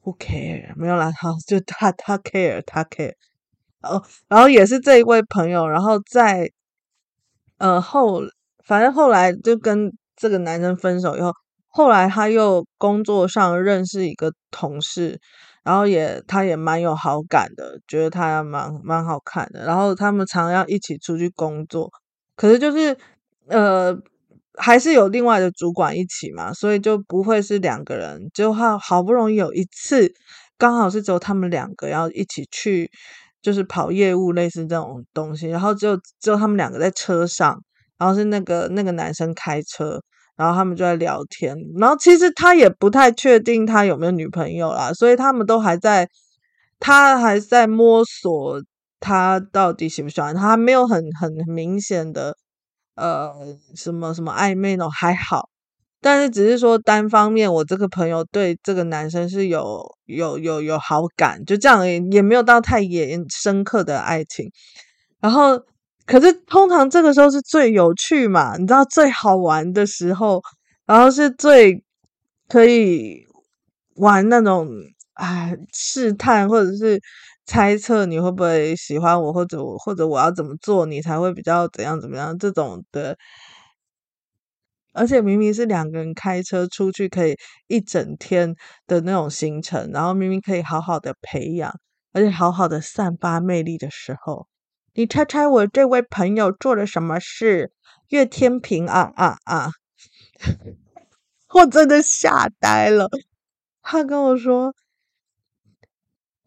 Speaker 1: Who care？没有啦，好，就他他 care，他 care，哦，然后也是这一位朋友，然后在。呃，后反正后来就跟这个男生分手以后，后来他又工作上认识一个同事，然后也他也蛮有好感的，觉得他蛮蛮好看的，然后他们常要一起出去工作，可是就是呃，还是有另外的主管一起嘛，所以就不会是两个人。就好好不容易有一次，刚好是只有他们两个要一起去，就是跑业务类似这种东西，然后只有只有他们两个在车上，然后是那个那个男生开车。然后他们就在聊天，然后其实他也不太确定他有没有女朋友啦，所以他们都还在，他还在摸索他到底喜不喜欢他，没有很很明显的呃什么什么暧昧呢，还好，但是只是说单方面，我这个朋友对这个男生是有有有有好感，就这样也也没有到太严深刻的爱情，然后。可是通常这个时候是最有趣嘛，你知道最好玩的时候，然后是最可以玩那种哎试探或者是猜测你会不会喜欢我，或者我或者我要怎么做你才会比较怎样怎么样这种的，而且明明是两个人开车出去可以一整天的那种行程，然后明明可以好好的培养，而且好好的散发魅力的时候。你猜猜我这位朋友做了什么事？月天平啊啊啊！[LAUGHS] 我真的吓呆了。他跟我说，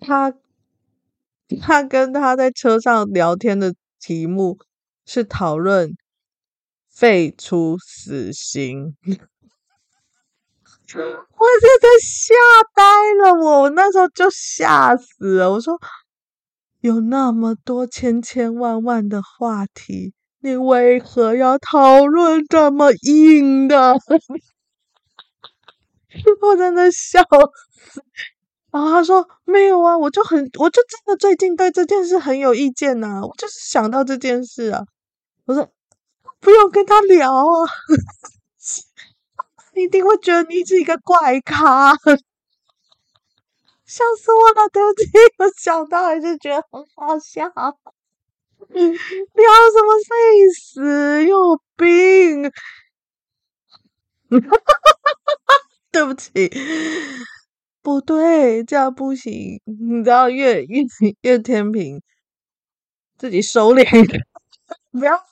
Speaker 1: 他他跟他在车上聊天的题目是讨论废除死刑。我真的吓呆了我，我那时候就吓死了。我说。有那么多千千万万的话题，你为何要讨论这么硬的？[LAUGHS] 我真的笑死。然后他说：“没有啊，我就很，我就真的最近对这件事很有意见呐、啊，我就是想到这件事啊。”我说：“不用跟他聊啊，[LAUGHS] 一定会觉得你是一个怪咖。”笑死我了，对不起，我想到还是觉得很好笑。聊什么废死，有病！对不起，不对，这样不行。你知道，越越越天平自己收敛一点，不要，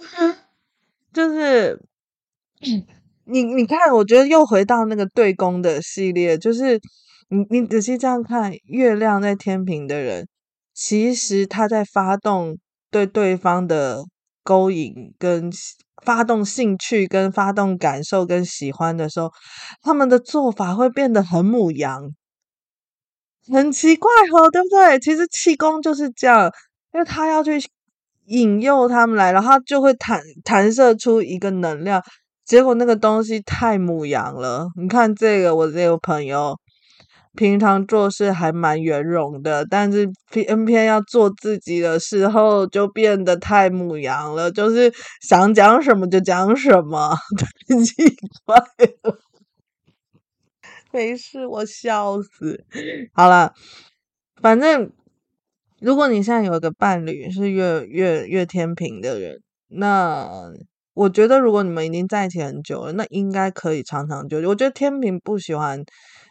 Speaker 1: [LAUGHS] 就是你你看，我觉得又回到那个对宫的系列，就是。你你仔细这样看，月亮在天秤的人，其实他在发动对对方的勾引、跟发动兴趣、跟发动感受、跟喜欢的时候，他们的做法会变得很母羊，很奇怪哦，对不对？其实气功就是这样，因为他要去引诱他们来，然后他就会弹弹射出一个能量，结果那个东西太母羊了。你看这个，我这个朋友。平常做事还蛮圆融的，但是偏偏要做自己的时候，就变得太母羊了，就是想讲什么就讲什么，[LAUGHS] 太奇怪了。没事，我笑死。好了，反正如果你现在有一个伴侣是月月月天秤的人，那我觉得如果你们已经在一起很久了，那应该可以长长久久。我觉得天秤不喜欢。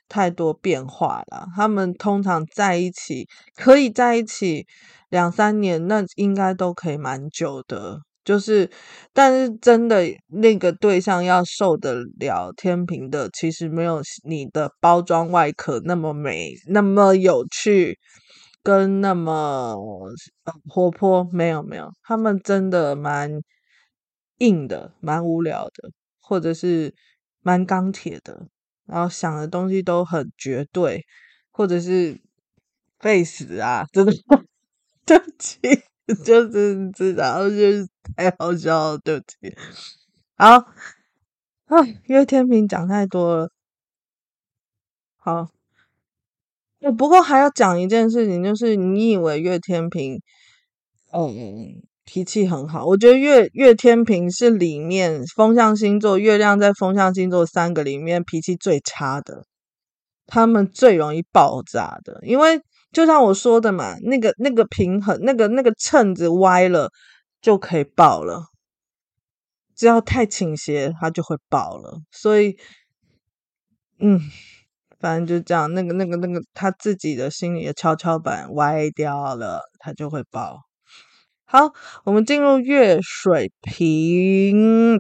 Speaker 1: 太多变化了，他们通常在一起可以在一起两三年，那应该都可以蛮久的。就是，但是真的那个对象要受得了天秤的，其实没有你的包装外壳那么美，那么有趣，跟那么活泼。没有没有，他们真的蛮硬的，蛮无聊的，或者是蛮钢铁的。然后想的东西都很绝对，或者是废死啊，真的 [LAUGHS] 对不起，[LAUGHS] 就是知道，就是太好笑了，对不起。好啊，因为天平讲太多了。好，不过还要讲一件事情，就是你以为月天秤，嗯。脾气很好，我觉得月月天秤是里面风象星座，月亮在风象星座三个里面脾气最差的，他们最容易爆炸的，因为就像我说的嘛，那个那个平衡，那个那个秤子歪了就可以爆了，只要太倾斜，它就会爆了。所以，嗯，反正就这样，那个那个那个他自己的心里的跷跷板歪掉了，他就会爆。好，我们进入月水瓶。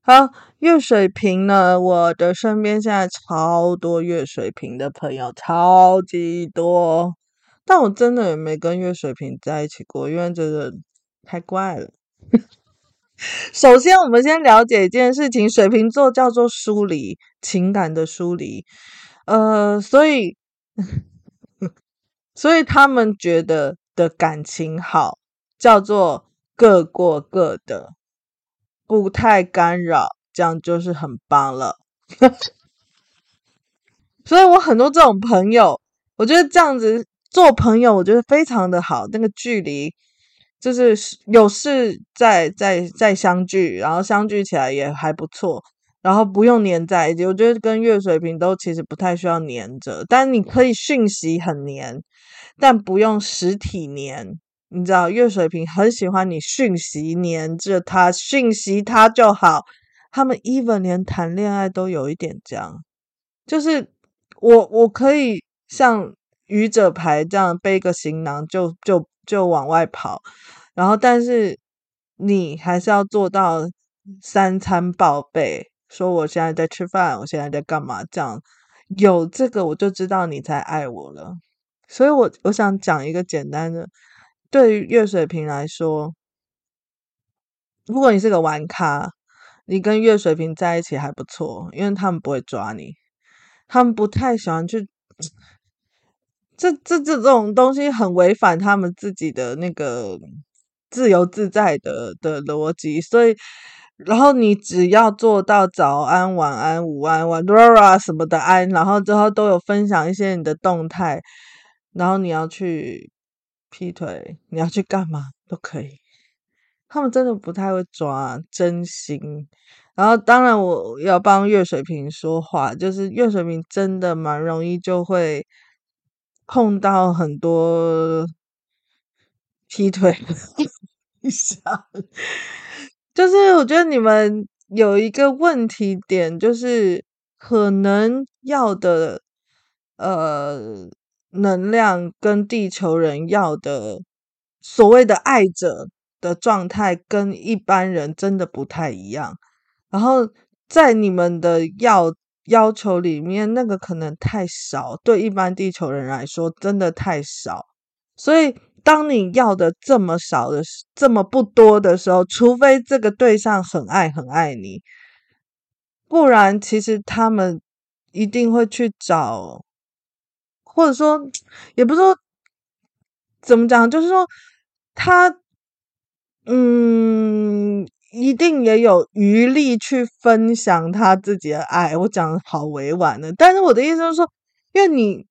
Speaker 1: 好，月水瓶呢，我的身边现在超多月水瓶的朋友，超级多。但我真的也没跟月水瓶在一起过，因为真的太怪了。首先，我们先了解一件事情：水瓶座叫做疏离，情感的疏离。呃，所以，[LAUGHS] 所以他们觉得的感情好，叫做各过各的。不太干扰，这样就是很棒了。[LAUGHS] 所以我很多这种朋友，我觉得这样子做朋友，我觉得非常的好。那个距离就是有事再再再相聚，然后相聚起来也还不错，然后不用黏在一起。我觉得跟月水瓶都其实不太需要黏着，但你可以讯息很黏，但不用实体黏。你知道月水瓶很喜欢你讯息黏着他，讯息他就好。他们 even 连谈恋爱都有一点这样，就是我我可以像愚者牌这样背个行囊就就就往外跑，然后但是你还是要做到三餐报备，说我现在在吃饭，我现在在干嘛，这样有这个我就知道你才爱我了。所以我我想讲一个简单的。对于月水瓶来说，如果你是个玩咖，你跟月水瓶在一起还不错，因为他们不会抓你，他们不太喜欢去，这这这种东西很违反他们自己的那个自由自在的的逻辑，所以，然后你只要做到早安、晚安、午安、晚安什么的安，然后之后都有分享一些你的动态，然后你要去。劈腿，你要去干嘛都可以。他们真的不太会抓真心。然后，当然我要帮月水瓶说话，就是月水瓶真的蛮容易就会碰到很多劈腿的对象。就是我觉得你们有一个问题点，就是可能要的，呃。能量跟地球人要的所谓的爱者的状态，跟一般人真的不太一样。然后在你们的要要求里面，那个可能太少，对一般地球人来说真的太少。所以当你要的这么少的这么不多的时候，除非这个对象很爱很爱你，不然其实他们一定会去找。或者说，也不是说怎么讲，就是说他，嗯，一定也有余力去分享他自己的爱。我讲好委婉的，但是我的意思就是说，因为你、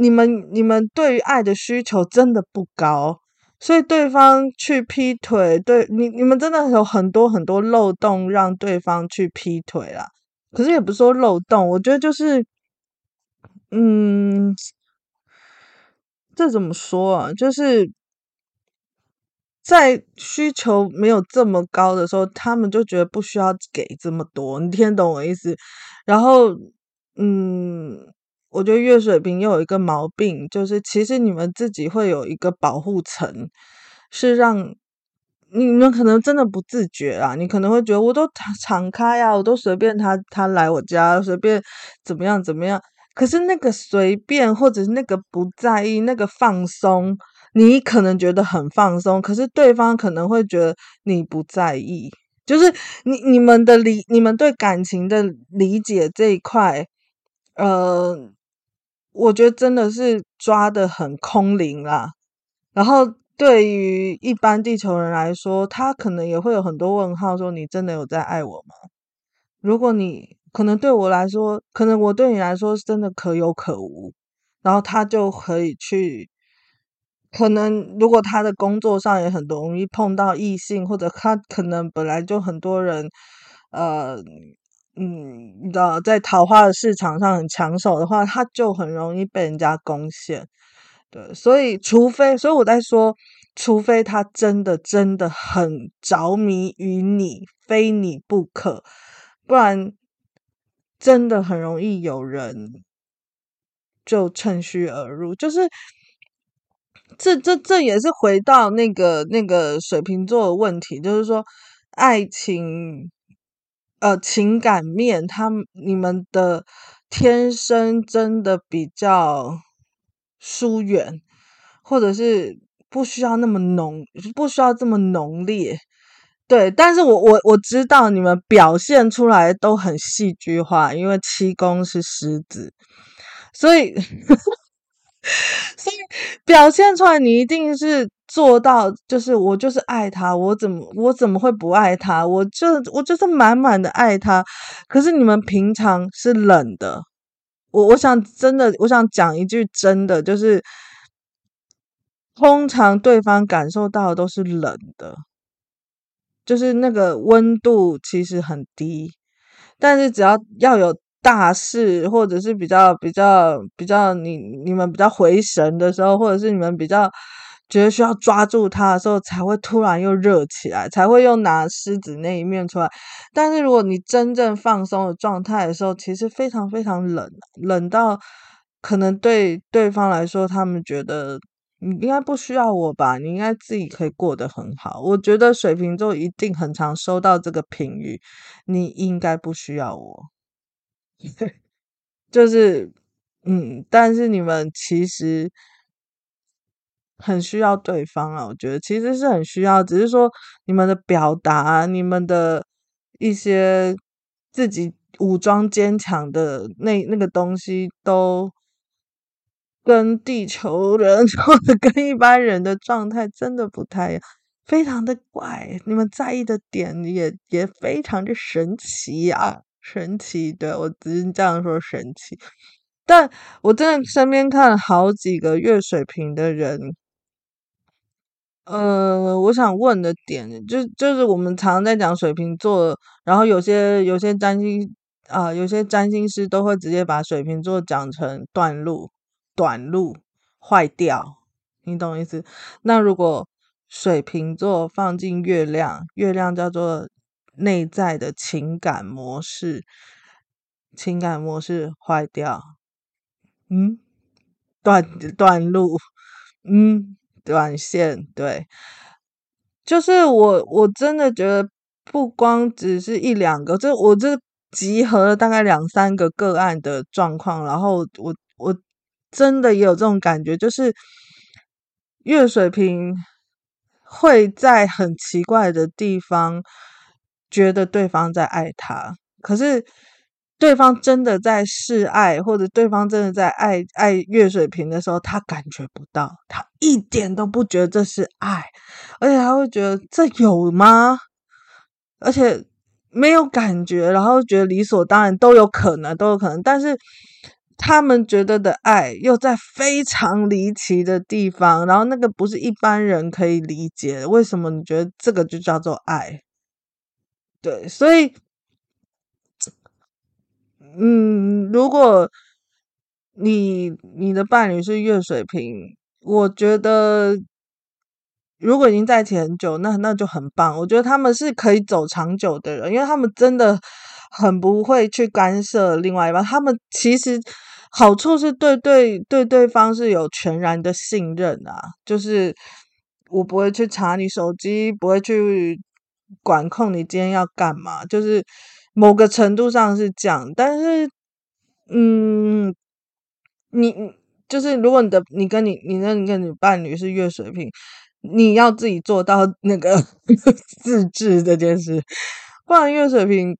Speaker 1: 你们、你们对于爱的需求真的不高，所以对方去劈腿，对你、你们真的有很多很多漏洞让对方去劈腿啦。可是也不是说漏洞，我觉得就是，嗯。这怎么说啊？就是在需求没有这么高的时候，他们就觉得不需要给这么多。你听懂我意思？然后，嗯，我觉得月水瓶又有一个毛病，就是其实你们自己会有一个保护层，是让你们可能真的不自觉啊。你可能会觉得我都敞开呀，我都随便他他来我家，随便怎么样怎么样。可是那个随便，或者是那个不在意，那个放松，你可能觉得很放松，可是对方可能会觉得你不在意。就是你你们的理，你们对感情的理解这一块，呃，我觉得真的是抓得很空灵啦。然后对于一般地球人来说，他可能也会有很多问号，说你真的有在爱我吗？如果你。可能对我来说，可能我对你来说是真的可有可无，然后他就可以去，可能如果他的工作上也很容易碰到异性，或者他可能本来就很多人，呃，嗯，你知道，在桃花的市场上很抢手的话，他就很容易被人家攻陷。对，所以除非，所以我在说，除非他真的真的很着迷于你，非你不可，不然。真的很容易有人就趁虚而入，就是这这这也是回到那个那个水瓶座的问题，就是说爱情，呃，情感面，他你们的天生真的比较疏远，或者是不需要那么浓，不需要这么浓烈。对，但是我我我知道你们表现出来都很戏剧化，因为七宫是狮子，所以 [LAUGHS] 所以表现出来你一定是做到，就是我就是爱他，我怎么我怎么会不爱他？我就我就是满满的爱他。可是你们平常是冷的，我我想真的，我想讲一句真的，就是通常对方感受到的都是冷的。就是那个温度其实很低，但是只要要有大事，或者是比较比较比较你你们比较回神的时候，或者是你们比较觉得需要抓住他的时候，才会突然又热起来，才会又拿狮子那一面出来。但是如果你真正放松的状态的时候，其实非常非常冷，冷到可能对对方来说，他们觉得。你应该不需要我吧？你应该自己可以过得很好。我觉得水瓶座一定很常收到这个评语，你应该不需要我。[LAUGHS] 就是，嗯，但是你们其实很需要对方啊。我觉得其实是很需要，只是说你们的表达，你们的一些自己武装坚强的那那个东西都。跟地球人 [LAUGHS] 或者跟一般人的状态真的不太一样，非常的怪。你们在意的点也也非常的神奇啊，神奇！对，我只是这样说神奇。但我真的身边看了好几个月水瓶的人，呃，我想问的点就就是我们常常在讲水瓶座，然后有些有些占星啊、有些占星师都会直接把水瓶座讲成断路。短路坏掉，你懂意思？那如果水瓶座放进月亮，月亮叫做内在的情感模式，情感模式坏掉，嗯，断断路，嗯，短线，对，就是我我真的觉得不光只是一两个，这我这集合了大概两三个个案的状况，然后我我。真的也有这种感觉，就是月水瓶会在很奇怪的地方觉得对方在爱他，可是对方真的在示爱，或者对方真的在爱爱月水瓶的时候，他感觉不到，他一点都不觉得这是爱，而且他会觉得这有吗？而且没有感觉，然后觉得理所当然，都有可能，都有可能，但是。他们觉得的爱又在非常离奇的地方，然后那个不是一般人可以理解的。为什么你觉得这个就叫做爱？对，所以，嗯，如果你你的伴侣是月水瓶，我觉得如果已经在一起很久，那那就很棒。我觉得他们是可以走长久的人，因为他们真的很不会去干涉另外一半。他们其实。好处是对对对对方是有全然的信任啊，就是我不会去查你手机，不会去管控你今天要干嘛，就是某个程度上是这样。但是，嗯，你就是如果你的你跟你你那你跟你伴侣是月水瓶，你要自己做到 [LAUGHS] 那个自制这件事，不然月水瓶。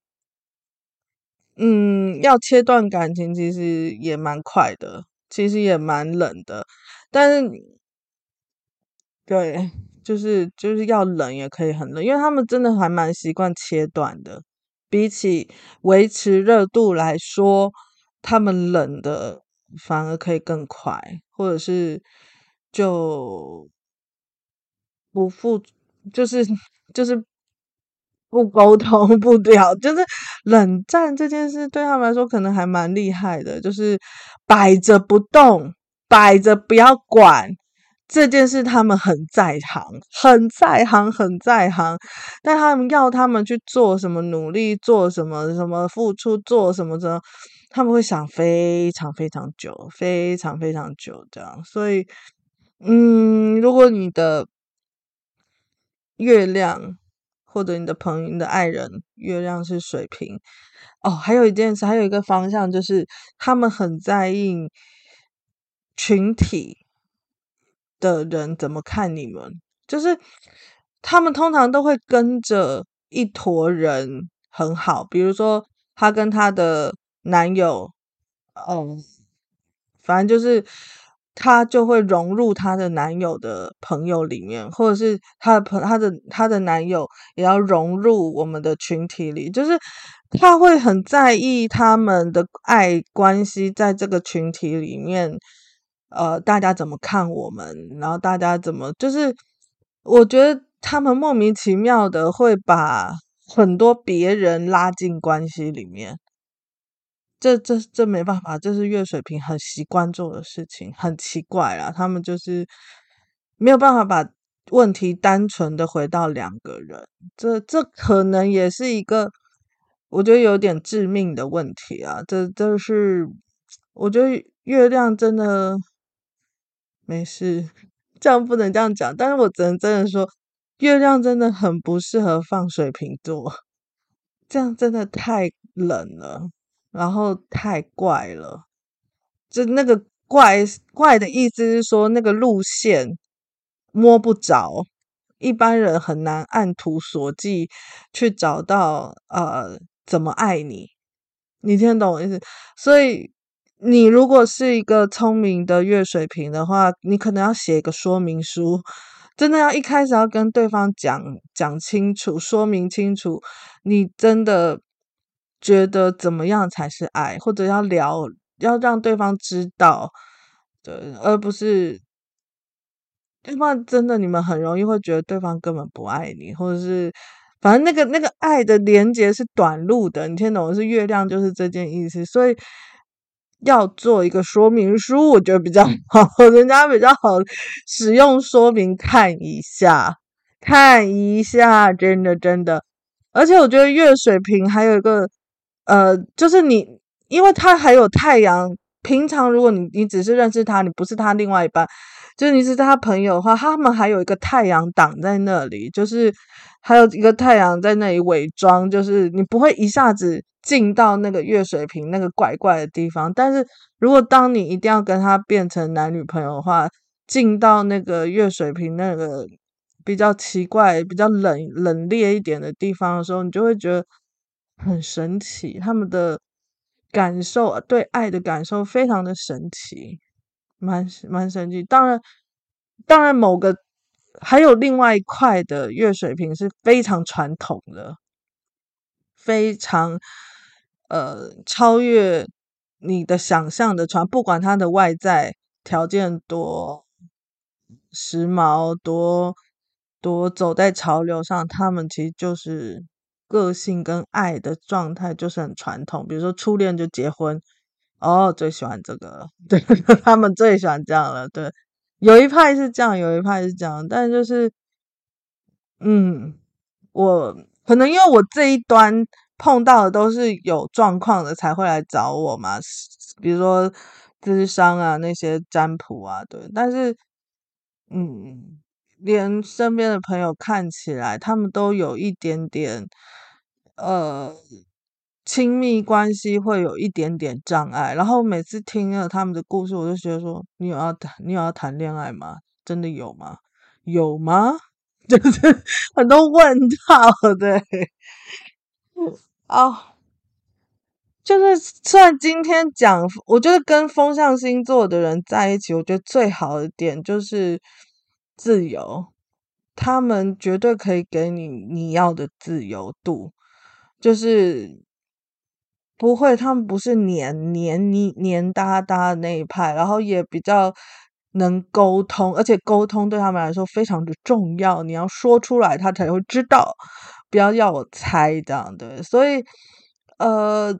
Speaker 1: 嗯，要切断感情其实也蛮快的，其实也蛮冷的，但是，对，就是就是要冷也可以很冷，因为他们真的还蛮习惯切断的，比起维持热度来说，他们冷的反而可以更快，或者是就不付，就是 [LAUGHS] 就是。不沟通不了，就是冷战这件事对他们来说可能还蛮厉害的，就是摆着不动，摆着不要管这件事，他们很在行，很在行，很在行。但他们要他们去做什么努力，做什么什么付出，做什么的，他们会想非常非常久，非常非常久这样。所以嗯，如果你的月亮或者你的朋友、你的爱人月亮是水瓶，哦，还有一件事，还有一个方向就是他们很在意群体的人怎么看你们，就是他们通常都会跟着一坨人很好，比如说她跟她的男友，哦，反正就是。她就会融入她的男友的朋友里面，或者是她的朋，她的她的男友也要融入我们的群体里，就是她会很在意他们的爱关系在这个群体里面，呃，大家怎么看我们，然后大家怎么，就是我觉得他们莫名其妙的会把很多别人拉进关系里面。这这这没办法，这是月水瓶很习惯做的事情，很奇怪啊。他们就是没有办法把问题单纯的回到两个人，这这可能也是一个我觉得有点致命的问题啊。这这是我觉得月亮真的没事，这样不能这样讲，但是我只能真的说，月亮真的很不适合放水瓶座，这样真的太冷了。然后太怪了，就那个怪怪的意思是说，那个路线摸不着，一般人很难按图索骥去找到呃怎么爱你，你听得懂我意思？所以你如果是一个聪明的月水瓶的话，你可能要写一个说明书，真的要一开始要跟对方讲讲清楚，说明清楚，你真的。觉得怎么样才是爱，或者要聊，要让对方知道，对，而不是，对方真的你们很容易会觉得对方根本不爱你，或者是，反正那个那个爱的连接是短路的，你听懂是月亮就是这件意思，所以要做一个说明书，我觉得比较好，人家比较好使用说明，看一下，看一下，真的真的，而且我觉得月水瓶还有一个。呃，就是你，因为他还有太阳。平常如果你你只是认识他，你不是他另外一半，就是你是他朋友的话，他们还有一个太阳挡在那里，就是还有一个太阳在那里伪装，就是你不会一下子进到那个月水瓶那个怪怪的地方。但是如果当你一定要跟他变成男女朋友的话，进到那个月水瓶那个比较奇怪、比较冷冷冽一点的地方的时候，你就会觉得。很神奇，他们的感受，对爱的感受非常的神奇，蛮蛮神奇。当然，当然，某个还有另外一块的月水瓶是非常传统的，非常呃超越你的想象的船，不管他的外在条件多时髦，多多走在潮流上，他们其实就是。个性跟爱的状态就是很传统，比如说初恋就结婚，哦，最喜欢这个，[LAUGHS] 对，他们最喜欢这样了。对，有一派是这样，有一派是这样，但就是，嗯，我可能因为我这一端碰到的都是有状况的才会来找我嘛，比如说智商啊那些占卜啊，对，但是，嗯，连身边的朋友看起来他们都有一点点。呃，亲密关系会有一点点障碍，然后每次听了他们的故事，我就觉得说，你有要谈，你有要谈恋爱吗？真的有吗？有吗？[LAUGHS] 就是很多问号，对，哦，就是虽然今天讲，我觉得跟风象星座的人在一起，我觉得最好的点就是自由，他们绝对可以给你你要的自由度。就是不会，他们不是黏黏你黏哒哒的那一派，然后也比较能沟通，而且沟通对他们来说非常的重要，你要说出来，他才会知道，不要要我猜这样的。所以，呃，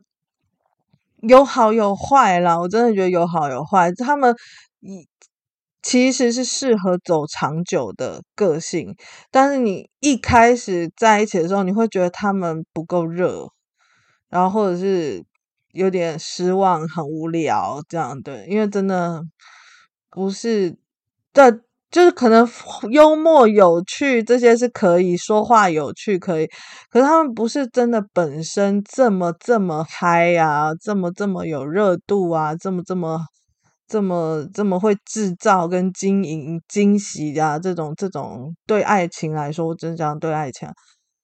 Speaker 1: 有好有坏啦，我真的觉得有好有坏，他们一。其实是适合走长久的个性，但是你一开始在一起的时候，你会觉得他们不够热，然后或者是有点失望、很无聊这样，对，因为真的不是，这就是可能幽默有趣这些是可以说话有趣可以，可是他们不是真的本身这么这么嗨啊，这么这么有热度啊，这么这么这么这么会制造跟经营惊喜啊，这种这种对爱情来说，我真讲对爱情，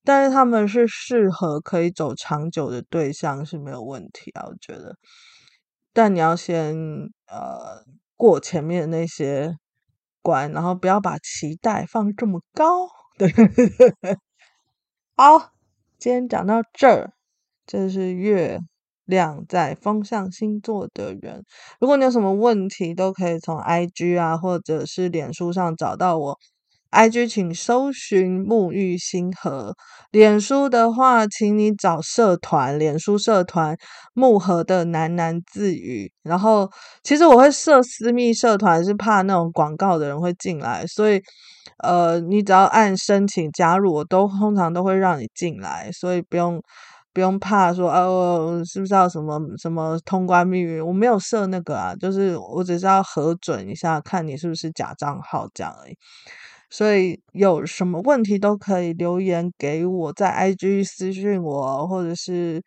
Speaker 1: 但是他们是适合可以走长久的对象是没有问题啊，我觉得，但你要先呃过前面那些。然后不要把期待放这么高，对，[LAUGHS] 好，今天讲到这儿，这是月亮在风象星座的人，如果你有什么问题，都可以从 IG 啊，或者是脸书上找到我。IG 请搜寻沐玉星河，脸书的话，请你找社团，脸书社团沐河的喃喃自语。然后，其实我会设私密社团，是怕那种广告的人会进来，所以，呃，你只要按申请加入，我都通常都会让你进来，所以不用不用怕说，哦，是不是要什么什么通关密语？我没有设那个啊，就是我只是要核准一下，看你是不是假账号这样而已。所以有什么问题都可以留言给我，在 IG 私信我，或者是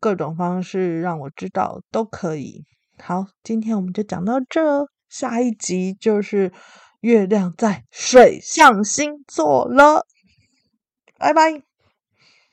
Speaker 1: 各种方式让我知道都可以。好，今天我们就讲到这，下一集就是月亮在水象星座了，拜拜。